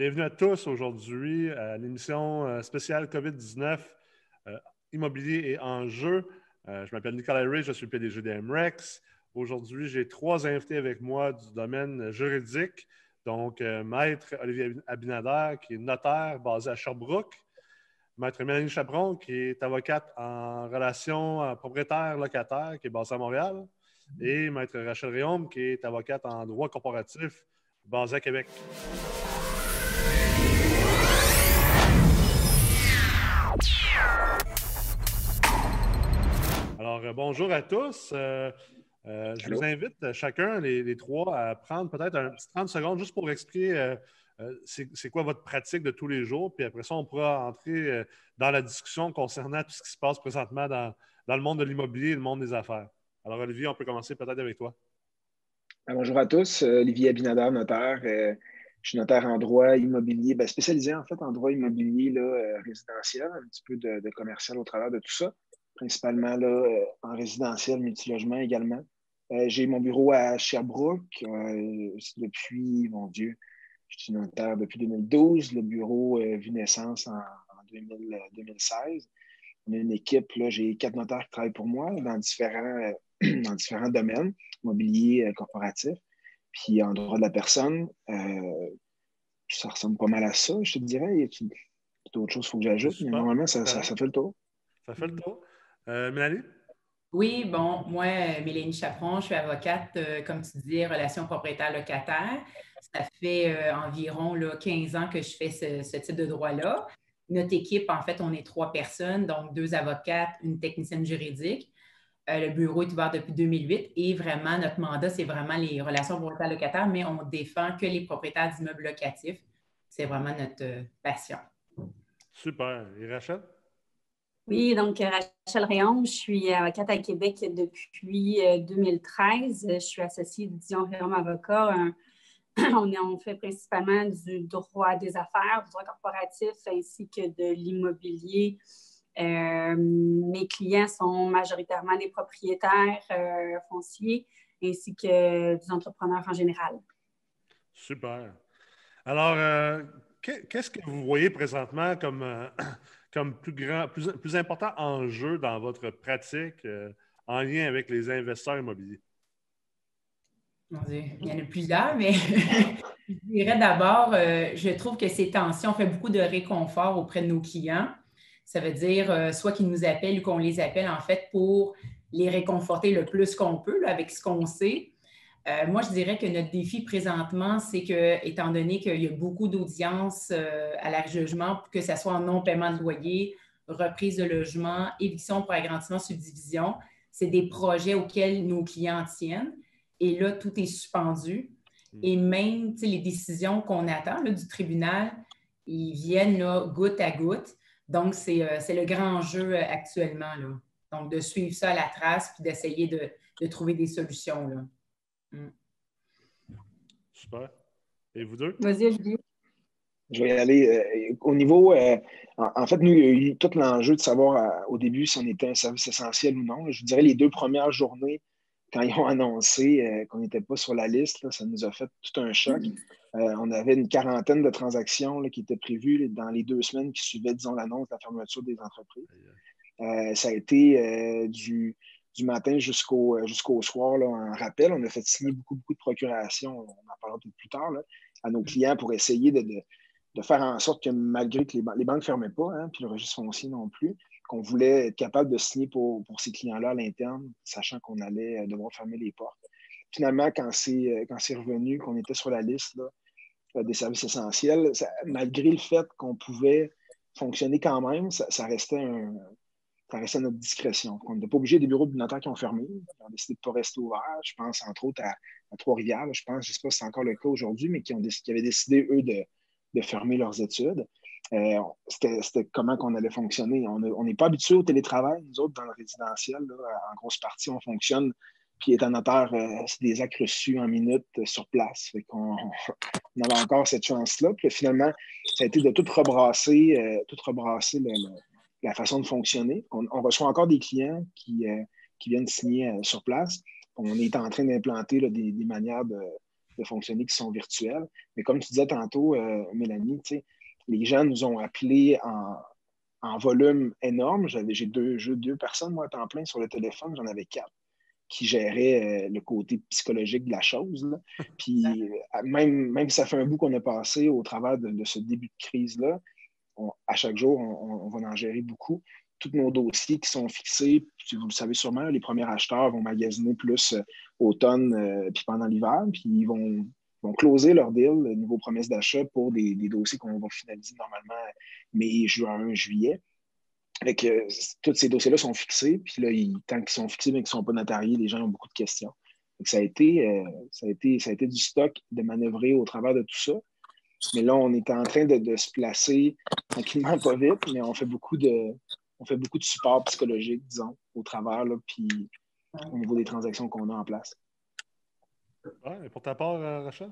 Bienvenue à tous aujourd'hui à l'émission euh, spéciale COVID-19 euh, Immobilier et enjeux. Euh, je m'appelle Nicolas Ray, je suis le PDG d'MREX. Aujourd'hui, j'ai trois invités avec moi du domaine juridique. Donc, Maître Olivier Abinader, qui est notaire basé à Sherbrooke. Maître Mélanie Chaperon, qui est avocate en relation propriétaire-locataire, qui est basée à Montréal. Et Maître Rachel Réaume, qui est avocate en droit corporatif, basée à Québec. Alors, euh, bonjour à tous. Euh, euh, je vous invite chacun, les, trois, à prendre peut-être un petit 30 secondes juste pour expliquer c'est quoi votre pratique de tous les jours. Puis après ça, on pourra entrer dans la discussion concernant tout ce qui se passe présentement dans, le monde de l'immobilier et le monde des affaires. Alors, Olivier, on peut commencer peut-être avec toi. Bonjour à tous. Olivier Abinader, notaire. je suis notaire en droit immobilier, ben, spécialisé en fait en droit immobilier résidentiel, un petit peu de, commercial au travers de tout ça principalement là, euh, en résidentiel, multilogement également. Euh, j'ai mon bureau à Sherbrooke euh, depuis, mon Dieu, je suis notaire depuis 2012. Le bureau vu naissance en, 2016. On a une équipe, là, j'ai quatre notaires qui travaillent pour moi dans différents, dans différents domaines, mobilier, corporatif, puis en droit de la personne. ça ressemble pas mal à ça, je te dirais. Il y a d'autres choses qu'il faut que j'ajoute, mais normalement, ça, ça, fait le tour. Ça fait le tour. Euh, Mélanie? Oui, bon, moi, Mélanie Chaperon, je suis avocate, euh, comme tu dis, relations propriétaire-locataire. Ça fait euh, environ là, 15 ans que je fais ce, type de droit-là. Notre équipe, en fait, on est trois personnes, donc deux avocates, une technicienne juridique. le bureau est ouvert depuis 2008 et vraiment, notre mandat, c'est vraiment les relations propriétaires-locataires, mais on défend que les propriétaires d'immeubles locatifs. C'est vraiment notre passion. Super. Et Rachel? Oui, donc euh, Rachel Réaume, je suis avocate à Québec depuis 2013. Euh, je suis associée Dion Réaume Avocat. On, fait principalement du droit des affaires, du droit corporatif ainsi que de l'immobilier. Euh, mes clients sont majoritairement des propriétaires fonciers ainsi que des entrepreneurs en général. Super. Alors, qu'est-ce que vous voyez présentement comme comme plus grand, plus, important enjeu dans votre pratique euh, en lien avec les investisseurs immobiliers? Il y en a plusieurs, mais je dirais d'abord, euh, je trouve que ces tensions font beaucoup de réconfort auprès de nos clients. Ça veut dire euh, soit qu'ils nous appellent ou qu'on les appelle en fait pour les réconforter le plus qu'on peut avec ce qu'on sait. Euh, moi, je dirais que notre défi présentement, c'est que, étant donné qu'il y a beaucoup d'audiences euh, à la jugement, que ce soit en non-paiement de loyer, reprise de logement, éviction pour agrandissement, subdivision, c'est des projets auxquels nos clients tiennent. Et là, tout est suspendu. Hmm. Et même les décisions qu'on attend du tribunal, ils viennent là, goutte à goutte. Donc, c'est euh, le grand enjeu actuellement. Là. Donc, de suivre ça à la trace puis d'essayer de, de, trouver des solutions. Là. Mm. Super. Et vous deux? Vas-y, je Je vais y aller. Euh, au niveau, euh, en, fait, nous, il y a eu tout l'enjeu de savoir euh, au début si on était un service essentiel ou non. Je dirais les deux premières journées, quand ils ont annoncé qu'on n'était pas sur la liste, ça nous a fait tout un choc. on avait une quarantaine de transactions qui étaient prévues dans les deux semaines qui suivaient, disons, l'annonce de la fermeture des entreprises. ça a été du du matin jusqu'au euh, jusqu'au soir là, en rappel. On a fait signer beaucoup, beaucoup de procurations, on en parlera peut-être plus tard, à nos clients pour essayer de, de, faire en sorte que malgré que les, les banques ne fermaient pas, hein, puis le registre foncier non plus, qu'on voulait être capable de signer pour, pour ces clients-là à l'interne, sachant qu'on allait euh, devoir fermer les portes. Finalement, quand c'est euh, revenu, qu'on était sur la liste des services essentiels, malgré le fait qu'on pouvait fonctionner quand même, ça restait un, ça restait à notre discrétion. On n'était pas obligé des bureaux de notaires qui ont fermé. Ils ont décidé de ne pas rester ouverts. Je pense entre autres à, Trois-Rivières. Je pense, je ne sais pas si c'est encore le cas aujourd'hui, mais qui, qui avaient décidé, eux, de, fermer leurs études. Euh, c'était comment qu'on allait fonctionner. On n'est pas habitué au télétravail. Nous autres, dans le résidentiel, en grosse partie, on fonctionne. Puis étant notaire, euh, c'est des actes reçus en minutes euh, sur place. Qu'on on avait encore cette chance-là. Puis finalement, ça a été de tout rebrasser, tout rebrasser le, la façon de fonctionner. On, reçoit encore des clients qui, euh, qui viennent signer euh, sur place. On est en train d'implanter des, manières de, de fonctionner qui sont virtuels. Mais comme tu disais tantôt, Mélanie, les gens nous ont appelés en, volume énorme. J'ai deux, deux personnes, moi, à temps plein sur le téléphone, j'en avais quatre qui géraient le côté psychologique de la chose. Puis même, même si ça fait un bout qu'on a passé au travers de, ce début de crise-là, à chaque jour, on, va en gérer beaucoup tous nos dossiers qui sont fixés. vous le savez sûrement, les premiers acheteurs vont magasiner plus euh, automne euh, puis pendant l'hiver, puis ils vont, vont closer leur deal, niveau promesse d'achat pour des, dossiers qu'on va finaliser normalement mai, juin, juillet. Avec, tous ces dossiers-là sont fixés, puis là, tant qu'ils sont fixés, mais qu'ils ne sont pas notariés, les gens ont beaucoup de questions. ça, a été, euh, ça, a été, ça a été du stock de manœuvrer au travers de tout ça. Mais là, on est en train de, de se placer tranquillement, pas vite, mais on fait beaucoup de, on fait beaucoup de support psychologique, disons, au travers, là, puis au niveau des transactions qu'on a en place. Ouais, et pour ta part, euh, Rachel?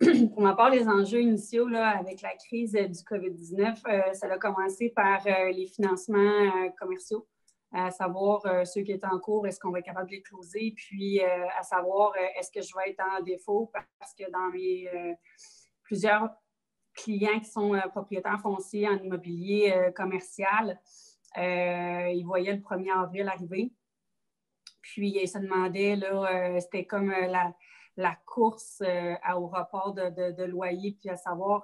Pour ma part, les enjeux initiaux là, avec la crise du COVID-19, euh, ça a commencé par euh, les financements commerciaux, à savoir ceux qui étaient en cours, est-ce qu'on va être capable de les closer, puis à savoir est-ce que je vais être en défaut parce que dans mes plusieurs clients qui sont euh, propriétaires fonciers en immobilier euh, commercial, euh, ils voyaient le 1er avril arriver. Puis ils se demandaient, là, c'était comme la, course au report de, loyer, puis à savoir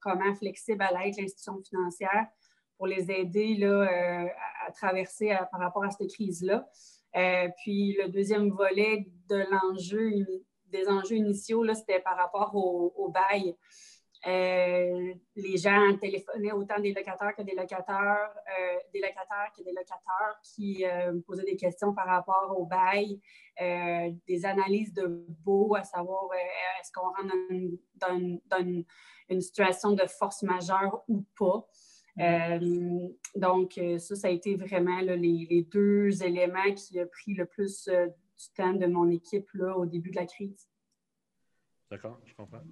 comment flexible allait être l'institution financière pour les aider là, à, traverser par rapport à cette crise-là. puis le deuxième volet de l'enjeu, des enjeux initiaux, c'était par rapport au, bail. Euh, les gens téléphonaient autant des locataires que des locataires, euh, des locataires que des locataires qui euh, posaient des questions par rapport au bail, des analyses de beau, à savoir est-ce qu'on rentre dans, une, situation de force majeure ou pas. Donc, ça, ça a été vraiment les, deux éléments qui ont pris le plus du temps de mon équipe là, au début de la crise. D'accord, je comprends.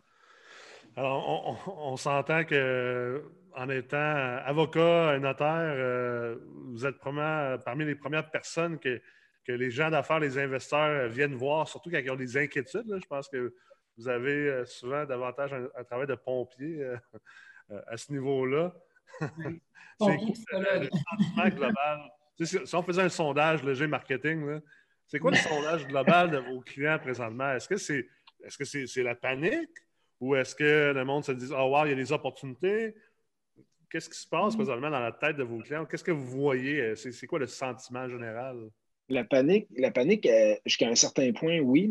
Alors, on, s'entend que en étant avocat, notaire, euh, vous êtes parmi les premières personnes que, les gens d'affaires, les investisseurs viennent voir, surtout quand ils ont des inquiétudes. Je pense que vous avez euh, souvent davantage un, travail de pompier euh, à ce niveau-là. c'est le sentiment global? Si, on faisait un sondage léger marketing, c'est quoi le sondage global de vos clients présentement? Est-ce que c'est est -ce c'est la panique? Ou est-ce que le monde se dit Oh, wow, il y a des opportunités? Qu'est-ce qui se passe mm. présentement dans la tête de vos clients? Qu'est-ce que vous voyez? C'est quoi le sentiment général? La panique, la panique euh, jusqu'à un certain point, oui.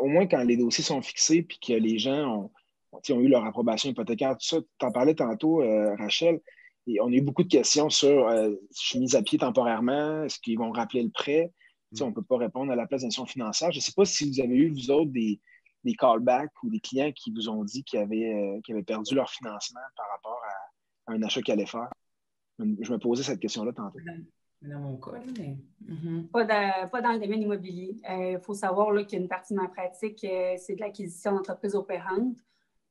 au moins quand les dossiers sont fixés puis que les gens ont, ont eu leur approbation hypothécaire, tout ça. Tu en parlais tantôt, euh, Rachel. Et on a eu beaucoup de questions sur euh, je suis mise à pied temporairement, est-ce qu'ils vont rappeler le prêt? Mm. On ne peut pas répondre à la place d'institution financière. Je ne sais pas si vous avez eu, vous autres, des, des callbacks ou des clients qui vous ont dit qu'ils avaient, euh, avaient perdu leur financement par rapport à, un achat qu'ils allaient faire? Je me posais cette question-là tantôt. Dans mon cas, mais... Mm-hmm. pas, dans le domaine immobilier. Il euh, faut savoir qu'il y a une partie de ma pratique, euh, c'est de l'acquisition d'entreprises opérantes.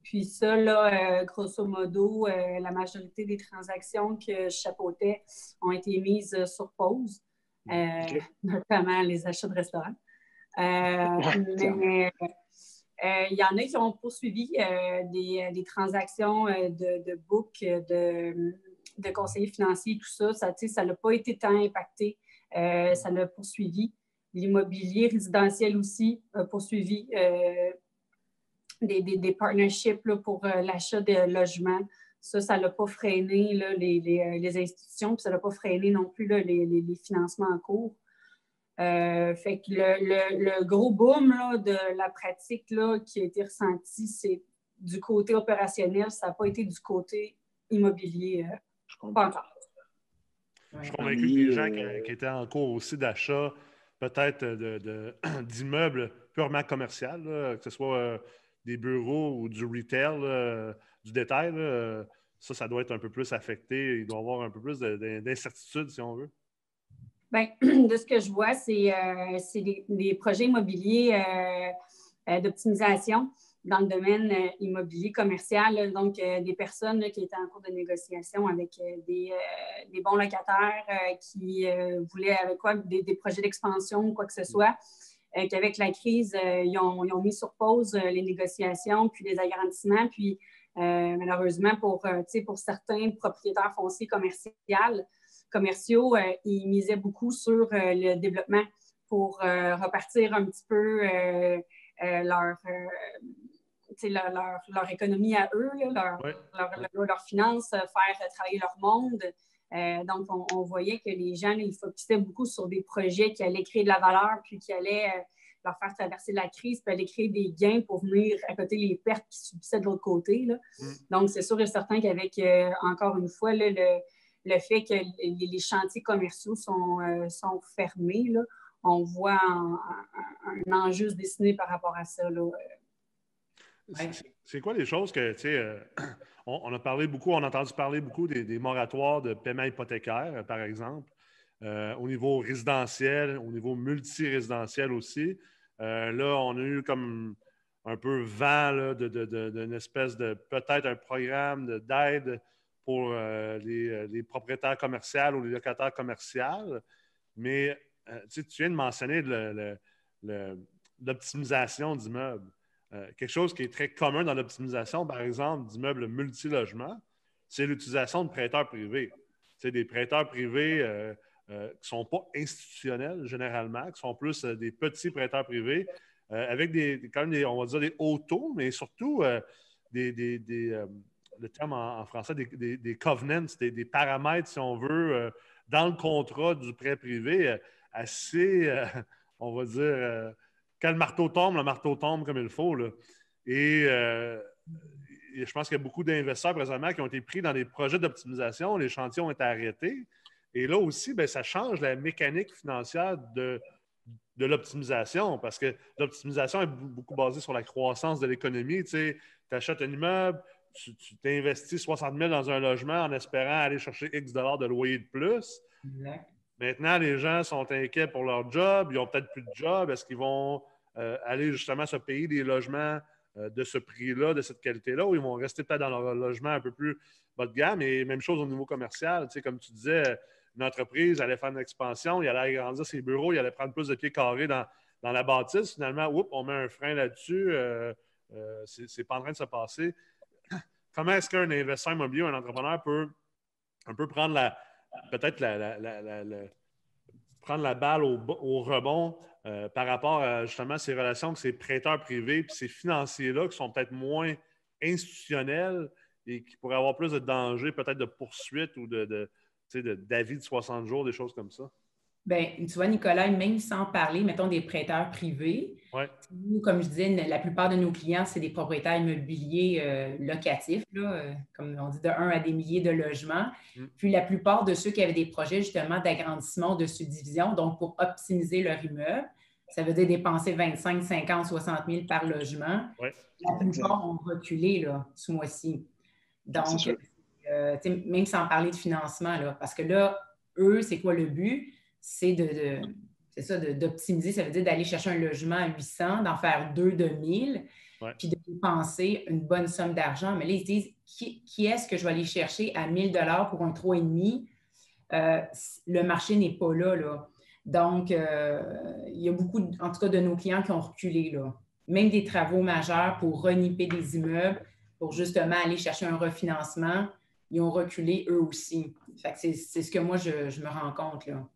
Puis ça, là, grosso modo, la majorité des transactions que je chapeautais ont été mises sur pause, notamment les achats de restaurants. mais, euh, il y en a qui ont poursuivi euh, des, des, transactions euh, de, de book, de, de, conseillers financiers, tout ça. Ça n'a pas été tant impacté. ça l'a poursuivi. L'immobilier résidentiel aussi a poursuivi des, des, des, partnerships là, pour l'achat de logements. Ça, ça n'a pas freiné là, les, les, les, institutions, puis ça n'a pas freiné non plus là, les, les, financements en cours. Euh, fait que le, gros boom de la pratique là, qui a été ressenti, c'est du côté opérationnel, ça n'a pas été du côté immobilier. Euh, je comprends. Pas encore. Je suis convaincu que les gens qui, étaient en cours aussi d'achat, peut-être d'immeubles purement commerciaux, que ce soit euh, des bureaux ou du retail, du détail, ça, ça doit être un peu plus affecté. Il doit y avoir un peu plus d'incertitude, si on veut. Bien, de ce que je vois, c'est euh, des, projets immobiliers euh, euh, d'optimisation dans le domaine immobilier commercial. donc, des personnes qui étaient en cours de négociation avec des, bons locataires qui voulaient avec quoi des, projets d'expansion ou quoi que ce soit. Qu'avec la crise, ils ont, ils, ont, mis sur pause les négociations, puis les agrandissements, puis malheureusement, pour, pour certains propriétaires fonciers commerciaux, commerciaux ils misaient beaucoup sur le développement pour repartir un petit peu leur leur, leur, économie à eux, leur, leur, finances, euh, faire travailler leur monde. Euh, donc, on, voyait que les gens, ils focusaient beaucoup sur des projets qui allaient créer de la valeur, puis qui allaient euh, leur faire traverser la crise, puis aller créer des gains pour venir à côté les pertes qui subissaient de l'autre côté. Mm. Donc, c'est sûr et certain qu'avec, encore une fois, le, le, fait que les, chantiers commerciaux sont, sont fermés, on voit un, un, enjeu se dessiner par rapport à ça. Là. C'est quoi les choses que, tu sais, euh, on, a parlé beaucoup, on a entendu parler beaucoup des, moratoires de paiement hypothécaire, euh, par exemple, euh, au niveau résidentiel, au niveau multirésidentiel aussi. là, on a eu comme un peu vent d'une espèce de, peut-être un programme d'aide pour les, propriétaires commerciaux ou les locataires commerciaux. Mais tu viens de mentionner l'optimisation d'immeubles. Euh, quelque chose qui est très commun dans l'optimisation, par exemple, d'immeubles multilogement, c'est l'utilisation de prêteurs privés. C'est des prêteurs privés euh, euh, qui ne sont pas institutionnels généralement, qui sont plus des petits prêteurs privés, avec des, quand même des, on va dire des hauts taux, mais surtout des, le terme en, français, des, covenants, des, paramètres, si on veut, dans le contrat du prêt privé, assez, on va dire, quand le marteau tombe, le marteau tombe comme il faut. Et, euh, je pense qu'il y a beaucoup d'investisseurs présentement qui ont été pris dans des projets d'optimisation. Les chantiers ont été arrêtés. Et là aussi, ben, ça change la mécanique financière de, de l'optimisation parce que l'optimisation est beaucoup basée sur la croissance de l'économie. Tu achètes un immeuble, tu t'investis 60 000 dans un logement en espérant aller chercher X dollars de loyer de plus. Maintenant, les gens sont inquiets pour leur job, ils n'ont peut-être plus de job. Est-ce qu'ils vont aller justement se payer des logements euh, de ce prix-là, de cette qualité-là, ou ils vont rester peut-être dans leur logement un peu plus bas de gamme? Et même chose au niveau commercial. Tu sais, comme tu disais, une entreprise allait faire une expansion, il allait agrandir ses bureaux, il allait prendre plus de pieds carrés dans, la bâtisse. Finalement, oups, on met un frein là-dessus. Euh, c'est pas en train de se passer. Comment est-ce qu'un investisseur immobilier un entrepreneur peut un peu prendre la, peut-être la, prendre la balle au, rebond euh, par rapport à justement ces relations avec ces prêteurs privés et ces financiers-là qui sont peut-être moins institutionnels et qui pourraient avoir plus de danger, peut-être de poursuite ou de, d'avis de 60 jours, des choses comme ça? Bien, tu vois, Nicolas, même sans parler, mettons, des prêteurs privés, nous, comme je disais, la plupart de nos clients, c'est des propriétaires immobiliers euh, locatifs, euh, comme on dit, de 1 à des milliers de logements. Mm. Puis la plupart de ceux qui avaient des projets justement d'agrandissement, de subdivision, donc pour optimiser leur immeuble, ça veut dire dépenser 25, 50, 60 000 par logement. La plupart ont reculé là, ce mois-ci. Donc, euh, même sans parler de financement, là, parce que là, eux, c'est quoi le but? C'est de, c'est ça, d'optimiser. Ça veut dire d'aller chercher un logement à 800, d'en faire deux de 1000, puis de dépenser une bonne somme d'argent. Mais là, ils se disent, qui, est-ce que je vais aller chercher à 1000 pour un 3,5? Euh, le marché n'est pas là, là. Donc, euh, il y a beaucoup, en tout cas, de nos clients qui ont reculé, là. Même des travaux majeurs pour reniper des immeubles, pour justement aller chercher un refinancement, ils ont reculé eux aussi. c'est, ce que moi, je, je me rends compte, là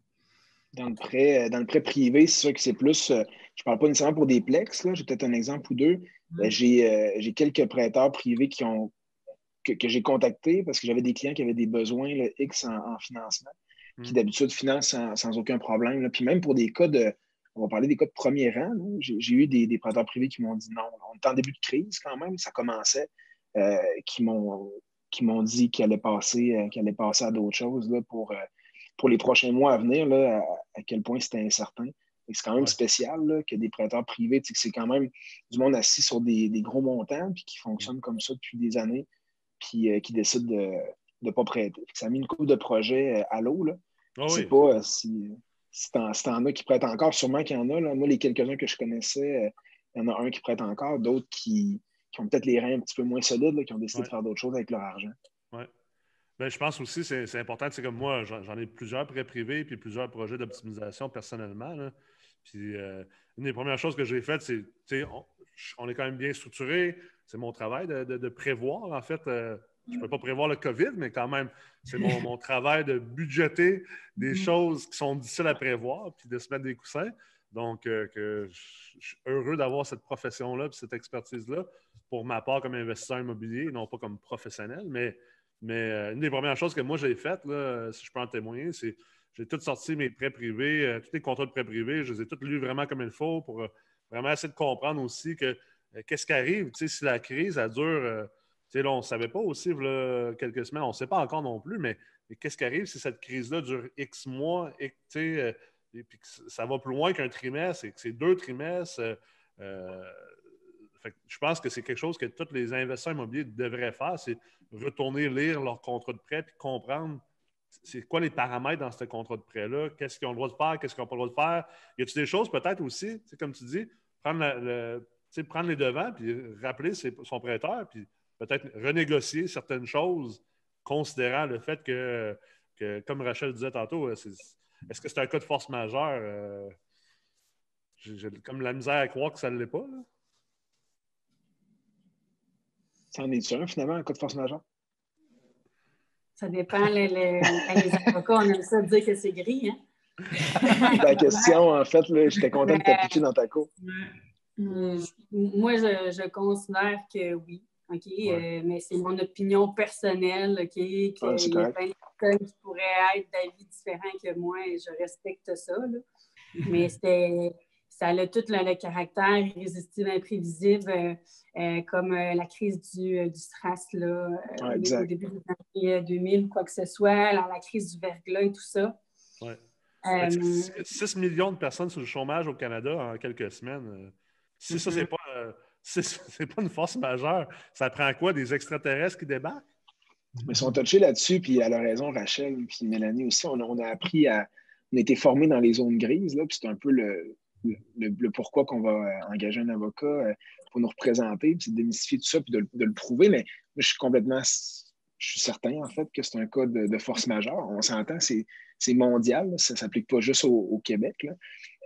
dans le prêt, euh, dans le prêt privé, c'est sûr que c'est plus. Euh, je ne parle pas nécessairement pour des plex, j'ai peut-être un exemple ou deux. Mm. Euh, j'ai quelques prêteurs privés qui ont, que, j'ai contactés parce que j'avais des clients qui avaient des besoins X en, financement, qui mm. d'habitude financent sans, aucun problème. Puis même pour des cas de. On va parler des cas de premier rang. J'ai eu des, prêteurs privés qui m'ont dit non. On est en début de crise quand même, ça commençait, qui m'ont dit qu'ils allaient passer, allaient passer à d'autres choses là, pour pour les prochains mois à venir, là, à, quel point c'était incertain. C'est quand même spécial là, que des prêteurs privés, c'est quand même du monde assis sur des, gros montants, puis qui fonctionnent comme ça depuis des années, puis euh, qui décident de ne pas prêter. Ça a mis une coupe de projets euh, à l'eau. Je ne sais pas euh, si, si t'en as qui prêtent encore, sûrement qu'il y en a. Là. Moi, les quelques-uns que je connaissais, il y en a un qui prête encore, d'autres qui, ont peut-être les reins un petit peu moins solides, qui ont décidé de faire d'autres choses avec leur argent. Ben, je pense aussi que c'est important. C'est comme moi, j'en ai plusieurs prêts privés puis plusieurs projets d'optimisation personnellement. Puis une des premières choses que j'ai faites, c'est, on, on est quand même bien structuré. C'est mon travail de, prévoir, en fait. je ne peux pas prévoir le COVID, mais quand même, c'est mon, travail de budgéter des mm-hmm. choses qui sont difficiles à prévoir, puis de se mettre des coussins. Donc, que je suis heureux d'avoir cette profession-là, cette expertise-là, pour ma part comme investisseur immobilier, non pas comme professionnel, mais, mais euh, une des premières choses que moi j'ai faites, si je peux en témoigner, c'est j'ai tout sorti mes prêts privés, euh, tous les contrats de prêts privés, je les ai tous lus vraiment comme il faut pour euh, vraiment essayer de comprendre aussi que qu'est-ce qui arrive, si la crise, elle dure, là, on ne savait pas aussi, quelques semaines, on ne sait pas encore non plus, mais, qu'est-ce qui arrive si cette crise-là dure X mois, et, et puis que ça va plus loin qu'un trimestre, et que c'est deux trimestres, je pense que c'est quelque chose que tous les investisseurs immobiliers devraient faire, c'est retourner lire leur contrat de prêt et comprendre c'est quoi les paramètres dans ce contrat de prêt-là, qu'est-ce qu'ils ont le droit de faire, qu'est-ce qu'ils n'ont pas le droit de faire. Y a-t-il des choses peut-être aussi, comme tu dis, prendre, prendre les devants puis rappeler son prêteur puis peut-être renégocier certaines choses considérant le fait que, comme Rachel disait tantôt, est-ce que c'est un cas de force majeure? Euh, j'ai comme la misère à croire que ça ne l'est pas. Là. Ça en est un, finalement, un cas de force majeure? Ça dépend. Les, les, avocats, on aime ça dire que c'est gris. Hein? Ta question, en fait, j'étais content de t'appliquer dans ta cour. Moi, je, considère que oui. OK? Euh, mais c'est mon opinion personnelle, OK? Qu'il y a plein de personnes qui pourraient être d'avis différents que moi et je respecte ça. Mais c'était ça a tout le, caractère irrésistible, imprévisible, euh, euh, comme euh, la crise du, du stress là, au début de l'année 2000, quoi que ce soit, la, crise du verglas et tout ça. Ouais. 6 millions de personnes sur le chômage au Canada en quelques semaines. Si ça, c'est mm-hmm. pas, c'est pas une force majeure, ça prend quoi? Des extraterrestres qui débarquent? Ils sont touchés là-dessus, puis elle a raison, Rachel, puis Mélanie aussi. On, on a appris à. On a été formés dans les zones grises, là, puis c'est un peu le, le, pourquoi qu'on va euh, engager un avocat euh, pour nous représenter, puis c'est de démystifier tout ça, puis de, le prouver. Mais je suis complètement, je suis certain, en fait, que c'est un cas de, force majeure. On s'entend, c'est mondial, ça ne s'applique pas juste au, Québec,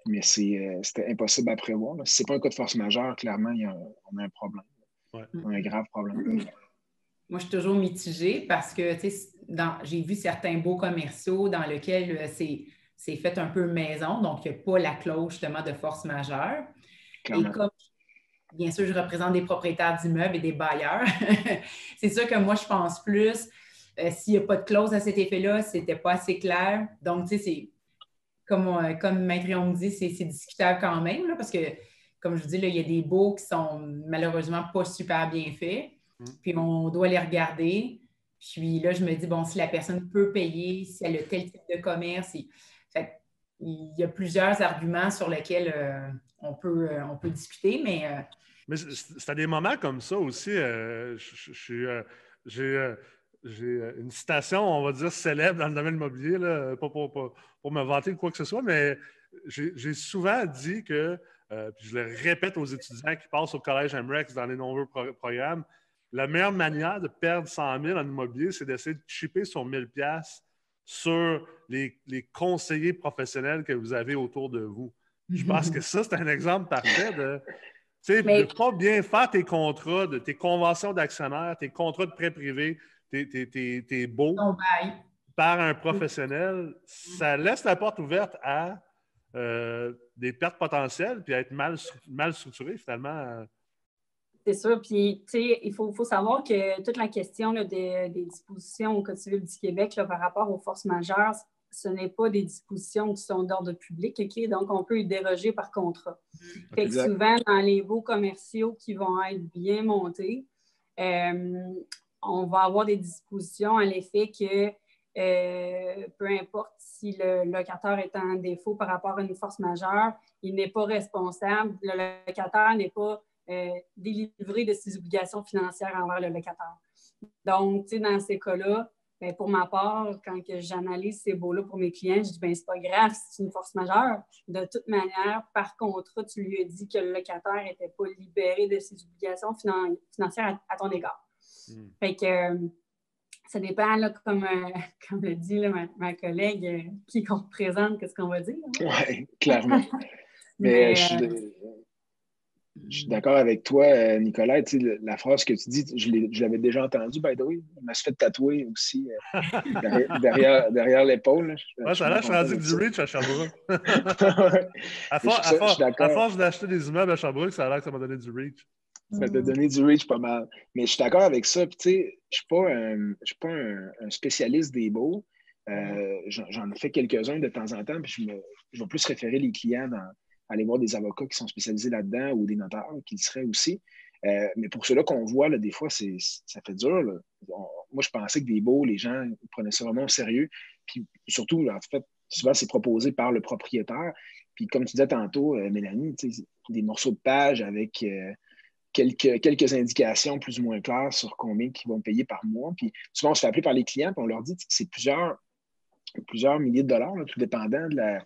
mais euh, c'était impossible à prévoir. Si ce n'est pas un cas de force majeure, clairement, il y a, on a un problème. un grave problème. Moi, je suis toujours mitigée parce que j'ai vu certains beaux commerciaux dans lesquels c'est c'est fait un peu maison, donc il n'y a pas la clause justement de force majeure. Et comme, bien sûr, je représente des propriétaires d'immeubles et des bailleurs, c'est sûr que moi, je pense plus, euh, s'il n'y a pas de clause à cet effet-là, ce n'était pas assez clair. Donc, tu sais, c'est comme, comme Maître me dit, c'est discutable quand même, parce que, comme je vous dis, là, il y a des baux qui sont malheureusement pas super bien faits. Mm. Puis on doit les regarder. Puis là, je me dis, bon, si la personne peut payer, si elle a tel type de commerce, il y a plusieurs arguments sur lesquels euh, on, peut, euh, on peut discuter, mais. Euh, mais c'est à des moments comme ça aussi. j'ai une citation, on va dire, célèbre dans le domaine immobilier, là, pas pour, pour, me vanter de quoi que ce soit, mais j'ai souvent dit que, puis je le répète aux étudiants qui passent au collège MREX dans les nombreux programmes, la meilleure manière de perdre 100 000 en immobilier, c'est d'essayer de chipper sur 1000 pièces sur les, conseillers professionnels que vous avez autour de vous. Je pense que ça, c'est un exemple parfait de ne pas bien faire tes contrats, de, tes conventions d'actionnaires, tes contrats de prêt privé, tes, tes, baux par un professionnel. Ça laisse la porte ouverte à euh, des pertes potentielles puis à être mal, mal structuré finalement. C'est sûr. Puis, tu sais, il faut, savoir que toute la question des, dispositions au Code civil du Québec par rapport aux forces majeures, ce n'est pas des dispositions qui sont d'ordre public, OK? Donc, on peut y déroger par contrat. Mm-hmm. Fait que souvent, dans les beaux commerciaux qui vont être bien montés, euh, on va avoir des dispositions à l'effet que euh, peu importe si le locataire est en défaut par rapport à une force majeure, il n'est pas responsable, le locataire n'est pas euh, délivrer de ses obligations financières envers le locataire. Donc, tu sais, dans ces cas-là, ben, pour ma part, quand j'analyse ces baux-là pour mes clients, je dis, ben, c'est pas grave, c'est une force majeure. De toute manière, par contre, tu lui as dit que le locataire n'était pas libéré de ses obligations financières à, ton égard. Hmm. Fait que euh, ça dépend, là, comme, euh, comme le dit ma, collègue, qui qu'on représente, qu'est-ce qu'on va dire. Oui, clairement. Mais, je, suis d'accord avec toi, euh, Nicolas. la phrase que tu dis, je l'avais déjà entendue, by the way. Il m'a fait tatouer aussi euh, derrière, derrière, l'épaule. Ouais, ça a je suis rendu du reach à Sherbrooke. à, force d'acheter des immeubles à Sherbrooke, ça a l'air que ça m'a donné du reach. Ça t'a donné du reach pas mal. Mais je suis d'accord avec ça. tu sais, je ne suis pas, un, spécialiste des beaux. Euh, j'en ai fait quelques-uns de temps en temps, puis je, me, je vais plus référer les clients à aller voir des avocats qui sont spécialisés là-dedans ou des notaires qui le seraient aussi. Euh, mais pour ceux-là qu'on voit, là, des fois, ça fait dur. moi, je pensais que des beaux, les gens prenaient ça vraiment au sérieux. Puis surtout, en fait, souvent, c'est proposé par le propriétaire. Puis comme tu disais tantôt, euh, Mélanie, des morceaux de page avec quelques, quelques indications plus ou moins claires sur combien ils vont payer par mois. Puis souvent, on se fait appeler par les clients, puis on leur dit que c'est plusieurs, plusieurs milliers de dollars, tout dépendant de la,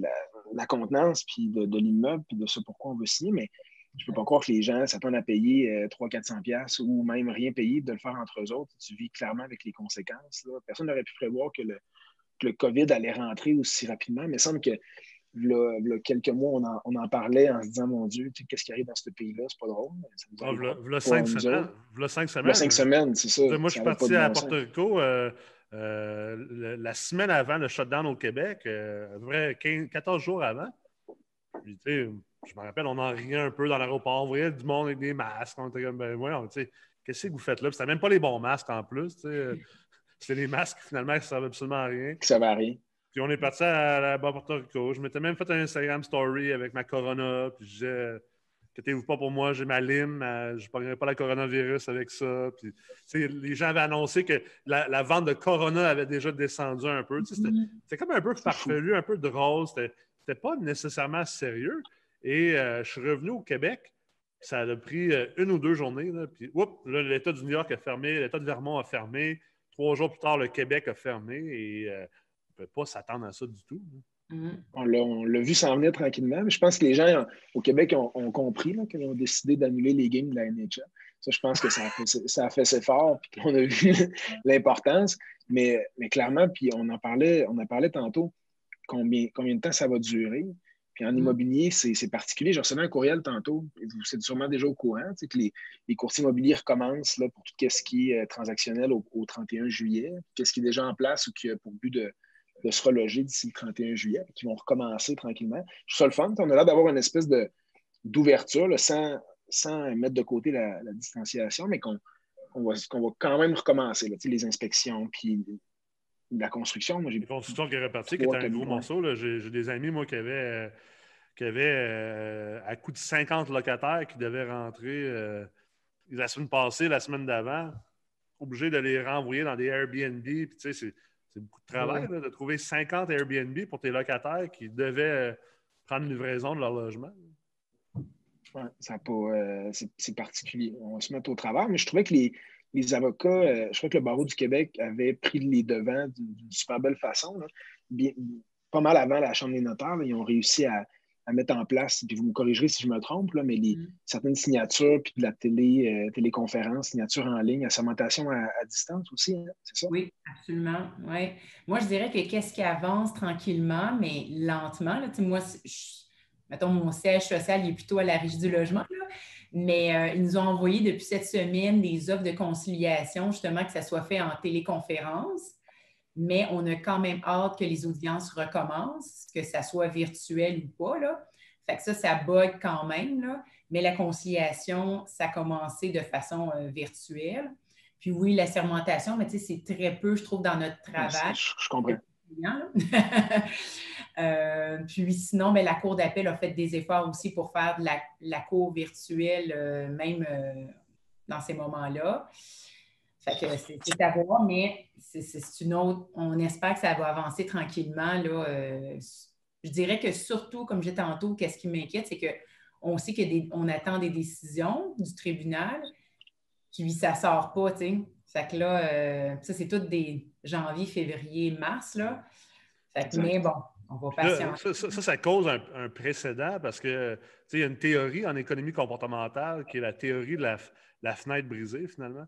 la, contenance, puis de, l'immeuble, puis de ce pourquoi on veut signer. Mais je ne peux pas croire que les gens s'attendent à payer 300-400$ euh, ou même rien payer de le faire entre eux autres. Tu vis clairement avec les conséquences. Personne n'aurait pu prévoir que le, que le COVID allait rentrer aussi rapidement, mais il semble que Là, quelques mois, on en, parlait en se disant, mon Dieu, qu'est-ce qui arrive dans ce pays-là? C'est pas drôle. Ça ah, cinq, semaines. cinq semaines. cinq semaines, c'est ça. Moi, je suis parti à Porto Rico euh, euh, la semaine avant le shutdown au Québec, euh, vrai 14 jours avant. Puis, je me rappelle, on en riait un peu dans l'aéroport. On voyait du monde avec des masques. On était comme, ben, voyons, qu'est-ce que vous faites là? C'était même pas les bons masques en plus. C'était des masques finalement qui ne servent absolument à rien. Qui servent à rien. Puis on est parti à, la Porto Rico. Je m'étais même fait un Instagram story avec ma Corona. Puis je disais, inquiétez-vous pas pour moi, j'ai ma lime, je ne prendrai pas la coronavirus avec ça. Puis, les gens avaient annoncé que la, vente de Corona avait déjà descendu un peu. Mm-hmm. C'était comme un peu farfelu, un peu drôle. C'était pas nécessairement sérieux. Et euh, je suis revenu au Québec. Ça a pris euh, une ou deux journées. Là, puis, l'État du New York a fermé, l'État de Vermont a fermé. Trois jours plus tard, le Québec a fermé. Et euh, ne peut pas s'attendre à ça du tout. Mm-hmm. On l'a vu s'en venir tranquillement, mais je pense que les gens au Québec ont, compris qu'ils ont décidé d'annuler les games de la NHL. Ça, je pense que ça a fait, ça a fait ses forts, puis qu'on a vu l'importance. Mais, mais clairement, puis on en parlait, on en parlait tantôt, combien, combien de temps ça va durer. Puis en mm-hmm. immobilier, c'est particulier. J'ai reçu un courriel tantôt, vous êtes sûrement déjà au courant, que les, les, courtiers immobiliers recommencent là, pour tout ce qui est euh, transactionnel au, au 31 juillet, qu'est-ce qui est déjà en place ou qui a pour but de, de se reloger d'ici le 31 juillet, qui vont recommencer tranquillement. Je trouve ça le fun. On a l'air d'avoir une espèce d'ouverture sans, sans mettre de côté la, distanciation, mais qu'on va, va, quand même recommencer les inspections, puis la construction. Moi, j'ai la construction qui est repartie, qui est un gros morceau. J'ai des amis, moi, qui avaient, qui avaient euh, à coût de 50 locataires qui devaient rentrer euh, la semaine passée, la semaine d'avant, obligés de les renvoyer dans des Airbnb. Puis, tu sais, c'est c'est beaucoup de travail de trouver 50 Airbnb pour tes locataires qui devaient euh, prendre une livraison de leur logement. Euh, c'est particulier. On se met au travail, mais je trouvais que les, avocats, euh, je crois que le barreau du Québec avait pris les devants d'une super belle façon. pas mal avant la Chambre des notaires, ils ont réussi à, à mettre en place, puis vous me corrigerez si je me trompe, là, mais les, mm. certaines signatures, puis de la télé, euh, téléconférence, signature en ligne, assermentation à, à distance aussi, hein, c'est ça? Oui, absolument. Ouais. Moi, je dirais que qu'est-ce qui avance tranquillement, mais lentement. Là, moi, mettons, mon siège social il est plutôt à la régie du logement, mais euh, ils nous ont envoyé depuis cette semaine des offres de conciliation, justement, que ça soit fait en téléconférence mais on a quand même hâte que les audiences recommencent, que ça soit virtuel ou pas. Là. Fait que ça, ça bug quand même, là. mais la conciliation, ça a commencé de façon euh, virtuelle. Puis oui, la sermentation, mais tu sais, c'est très peu, je trouve, dans notre travail. Je, comprends. Euh, puis sinon, mais ben, la Cour d'appel a fait des efforts aussi pour faire de la, cour virtuelle, euh, même dans ces moments-là. Fait que c'est à voir, mais c'est une autre. On espère que ça va avancer tranquillement. Là, euh, je dirais que surtout, comme j'ai tantôt, qu'est-ce qui m'inquiète, c'est qu'on sait qu'on attend des décisions du tribunal, puis ça ne sort pas, tu sais. Fait que là, euh, ça, c'est tout des janvier, février, mars, là. Fait que, mais bon, on va patienter. Ça, ça, cause un, précédent parce que, il y a une théorie en économie comportementale qui est la théorie de la fenêtre brisée, finalement.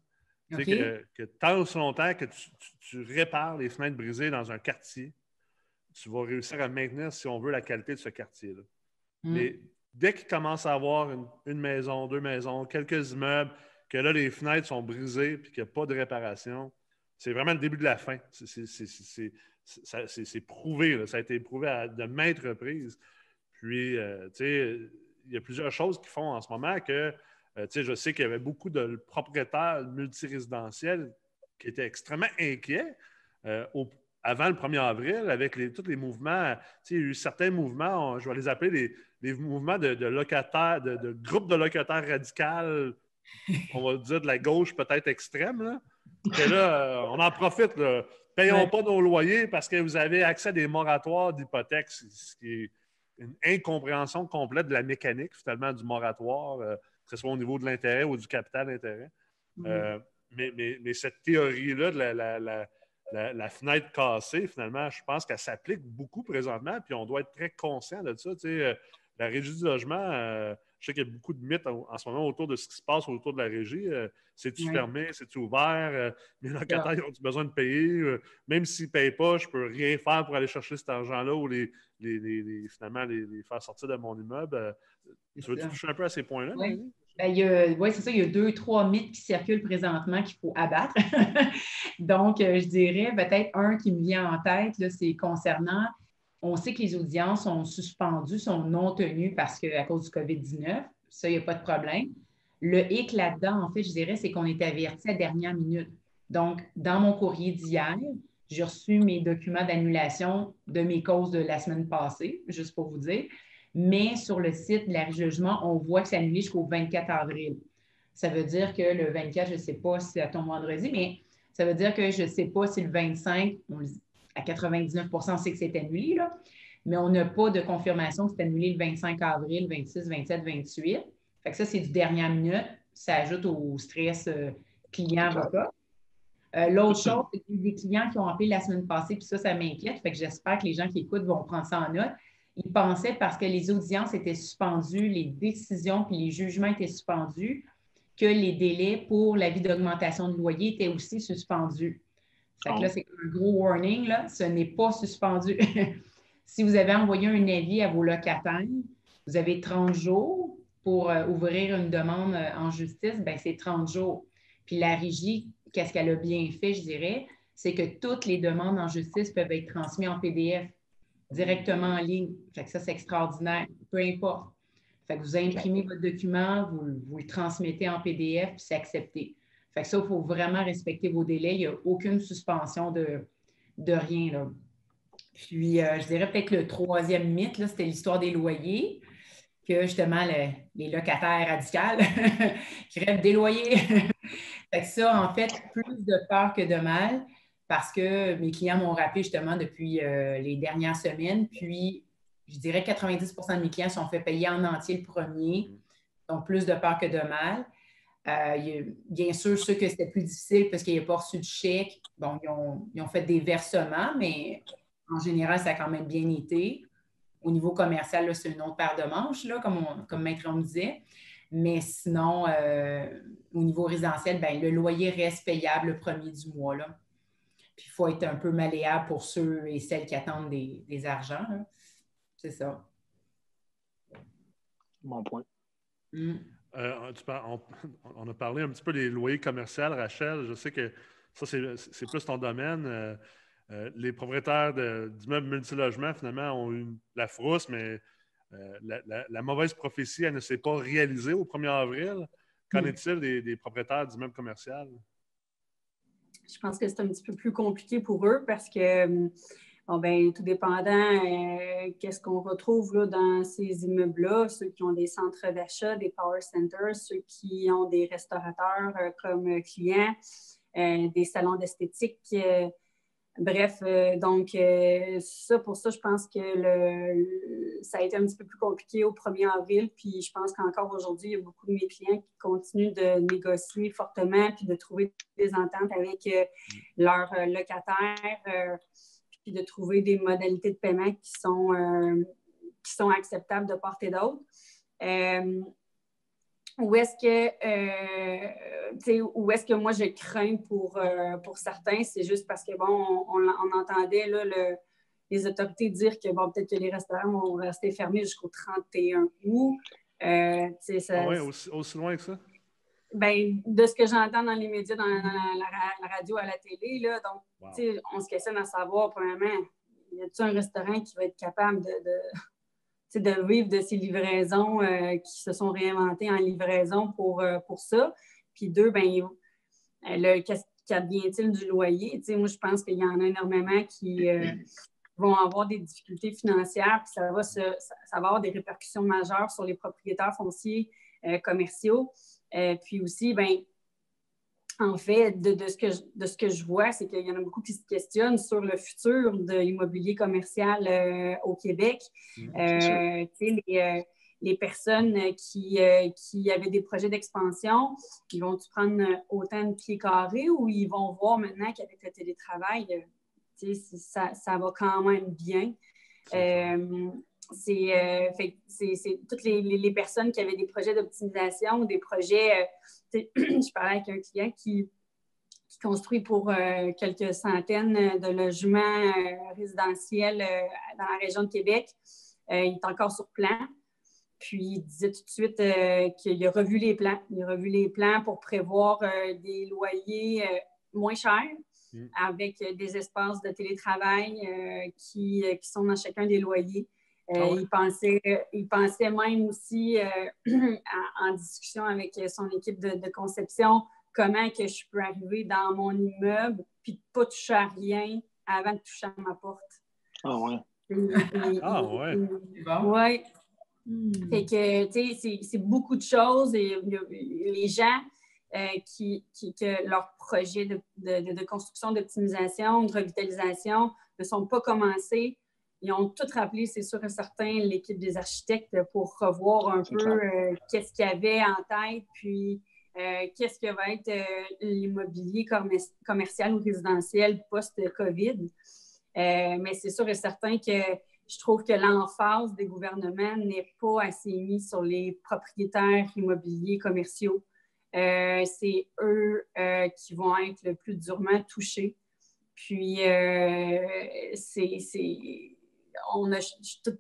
Que, que, tant aussi longtemps que tu, répares les fenêtres brisées dans un quartier, tu vas réussir à maintenir, si on veut, la qualité de ce quartier-là. Mm. Mais dès qu'ils commencent à avoir une, maison, deux maisons, quelques immeubles, que là, les fenêtres sont brisées puis qu'il n'y a pas de réparation, c'est vraiment le début de la fin. C'est prouvé, ça a été prouvé à de maintes reprises. Puis, euh, tu sais, il y a plusieurs choses qui font en ce moment que, euh, je sais qu'il y avait beaucoup de propriétaires multirésidentiels qui étaient extrêmement inquiets euh, avant le 1er avril avec tous les mouvements. Sais, il y a eu certains mouvements, je vais les appeler les, mouvements de, locataires, de, groupes de locataires radicaux, on va dire de la gauche peut-être extrême. Là. Et là, on en profite. Payons pas nos loyers parce que vous avez accès à des moratoires d'hypothèques, ce qui est une incompréhension complète de la mécanique, finalement, du moratoire, euh, que ce soit au niveau de l'intérêt ou du capital d'intérêt. Mm. Euh, mais, cette théorie-là de la, fenêtre cassée, finalement, je pense qu'elle s'applique beaucoup présentement, puis on doit être très conscient de ça. Euh, la régie du logement, je sais qu'il y a beaucoup de mythes en, ce moment autour de ce qui se passe autour de la régie. Euh, c'est-tu fermé? C'est-tu ouvert? Euh, mes locataires ont besoin de payer? Euh, même s'ils ne payent pas, je ne peux rien faire pour aller chercher cet argent-là ou les, finalement les, faire sortir de mon immeuble. tu veux toucher un peu à ces points-là? Oui. Ben, oui, c'est ça. Il y a deux, trois mythes qui circulent présentement qu'il faut abattre. Donc, je dirais peut-être un qui me vient en tête, c'est concernant on sait que les audiences sont suspendues, sont non tenues parce que, à cause du COVID-19. Ça, il n'y a pas de problème. Le hic là-dedans, en fait, je dirais, c'est qu'on est averti à dernière minute. Donc, dans mon courrier d'hier, j'ai reçu mes documents d'annulation de mes causes de la semaine passée, juste pour vous dire. Mais sur le site de la jugement, on voit que c'est annulé jusqu'au 24 avril. Ça veut dire que le 24, je ne sais pas si à ton vendredi, mais ça veut dire que je ne sais pas si le 25, on, à 99 on sait que c'est annulé, là, mais on n'a pas de confirmation que c'est annulé le 25 avril, 26, 27, 28. Fait que ça, c'est du dernière minute. Ça ajoute au stress euh, client-avocat. Euh, l'autre chose, c'est qu'il y a des clients qui ont appelé la semaine passée, puis ça, ça m'inquiète. Fait que j'espère que les gens qui écoutent vont prendre ça en note. Ils pensaient parce que les audiences étaient suspendues, les décisions puis les jugements étaient suspendus, que les délais pour l'avis d'augmentation de loyer étaient aussi suspendus. Fait que là, oh. c'est un gros warning, là. Ce n'est pas suspendu. si vous avez envoyé un avis à vos locataires, vous avez 30 jours pour euh, ouvrir une demande euh, en justice, ben c'est 30 jours. Puis la régie, qu'est-ce qu'elle a bien fait, je dirais, c'est que toutes les demandes en justice peuvent être transmises en PDF directement en ligne. Fait que ça, c'est extraordinaire. Peu importe. Fait que vous imprimez votre document, vous, vous le transmettez en PDF, puis c'est accepté. Fait que ça, il faut vraiment respecter vos délais. Il n'y a aucune suspension de, de rien. Là. Puis, euh, je dirais peut-être le troisième mythe, c'était l'histoire des loyers, que justement, les locataires radicaux qui rêvent des loyers. fait que ça, en fait, plus de peur que de mal, parce que mes clients m'ont rappelé justement depuis euh, les dernières semaines. Puis, je dirais 90% de mes clients sont fait payer en entier le premier, donc plus de peur que de mal. Euh, bien sûr, ceux que c'était plus difficile parce qu'ils n'avaient pas reçu de chèque, bon, ils ont, fait des versements, mais en général, ça a quand même bien été. Au niveau commercial, c'est une autre paire de manches, là, comme, comme Maître on disait. Mais sinon, euh, au niveau résidentiel, ben, le loyer reste payable le premier du mois. Là. Puis il faut être un peu malléable pour ceux et celles qui attendent des, argents. C'est ça. Bon point. Mm. Euh, on, a parlé un petit peu des loyers commerciaux, Rachel. Je sais que ça, c'est plus ton domaine. Euh, euh, les propriétaires d'immeubles multilogements, finalement, ont eu la frousse, mais la, mauvaise prophétie, elle ne s'est pas réalisée au 1er avril. Qu'en mm. est-il des, des, propriétaires d'immeubles commerciaux? Je pense que c'est un petit peu plus compliqué pour eux parce que Bon, ben, tout dépendant, euh, qu'est-ce qu'on retrouve là, dans ces immeubles-là, ceux qui ont des centres d'achat, des power centers, ceux qui ont des restaurateurs euh, comme clients, euh, des salons d'esthétique. bref, donc, ça, pour ça, je pense que le, ça a été un petit peu plus compliqué au 1er avril. Puis je pense qu'encore aujourd'hui, il y a beaucoup de mes clients qui continuent de négocier fortement puis de trouver des ententes avec leurs locataires puis de trouver des modalités de paiement qui sont, euh, qui sont acceptables de part et d'autre. Euh, où est-ce que, euh, est-ce que moi je crains pour, pour certains, c'est juste parce que, bon, on, entendait là, le, les autorités dire que bon, peut-être que les restaurants vont rester fermés jusqu'au 31 août. Euh, ah oui, aussi, loin que ça? Ben, de ce que j'entends dans les médias, dans, la, radio, à la télé, là, donc, on se questionne à savoir, premièrement, y a-t-il un restaurant qui va être capable de, de, vivre de ces livraisons euh, qui se sont réinventées en livraison pour, euh, pour ça? Puis deux, ben, qu'est-ce qu'advient-il du loyer? moi, je pense qu'il y en a énormément qui, vont avoir des difficultés financières, puis ça va, ça, va avoir des répercussions majeures sur les propriétaires fonciers euh, commerciaux. Euh, puis aussi, ben, en fait, de, ce que je, de ce que je vois, c'est qu'il y en a beaucoup qui se questionnent sur le futur de l'immobilier commercial euh, au Québec. Mmh, les, les, personnes qui, qui avaient des projets d'expansion, ils vont-tu prendre autant de pieds carrés ou ils vont voir maintenant qu'avec le télétravail, ça, ça, va quand même bien. Euh, euh, c'est toutes les, personnes qui avaient des projets d'optimisation, des projets. Euh, je parlais avec un client qui, construit pour quelques centaines de logements résidentiels dans la région de Québec. il est encore sur plan. Puis il disait tout de suite qu'il a revu les plans. Il a revu les plans pour prévoir des loyers moins chers, Mm. avec euh, des espaces de télétravail euh, qui, euh, qui, sont dans chacun des loyers. Ah il, pensait, il pensait même aussi, en, discussion avec son équipe de, conception, comment que je peux arriver dans mon immeuble puis de pas toucher à rien avant de toucher à ma porte. Ah ouais. ah ouais. Ouais. Hmm. Fait que, tu sais, c'est beaucoup de choses et les gens, euh, qui, que leurs projets de, construction, d'optimisation, de revitalisation ne sont pas commencés. Ils ont tout rappelé, c'est sûr et certain, l'équipe des architectes pour revoir un peu euh, qu'est-ce qu'il y avait en tête, puis euh, qu'est-ce que va être l'immobilier commercial ou résidentiel post-COVID. mais c'est sûr et certain que je trouve que l'emphase des gouvernements n'est pas assez mise sur les propriétaires immobiliers commerciaux. Euh, c'est eux euh, qui vont être le plus durement touchés. Puis, euh, c'est, on a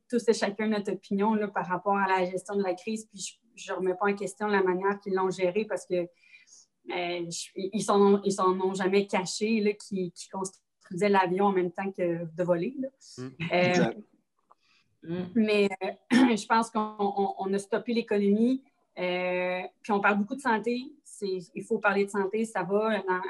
tous et chacun notre opinion là, par rapport à la gestion de la crise. Puis, je ne remets pas en question la manière qu'ils l'ont gérée parce que ils s'en ils ont jamais caché là, qui, construisaient l'avion en même temps que de voler. Mmh. Mmh. Mais je pense qu'on a stoppé l'économie. Euh, puis on parle beaucoup de santé. Il faut parler de santé, ça va dans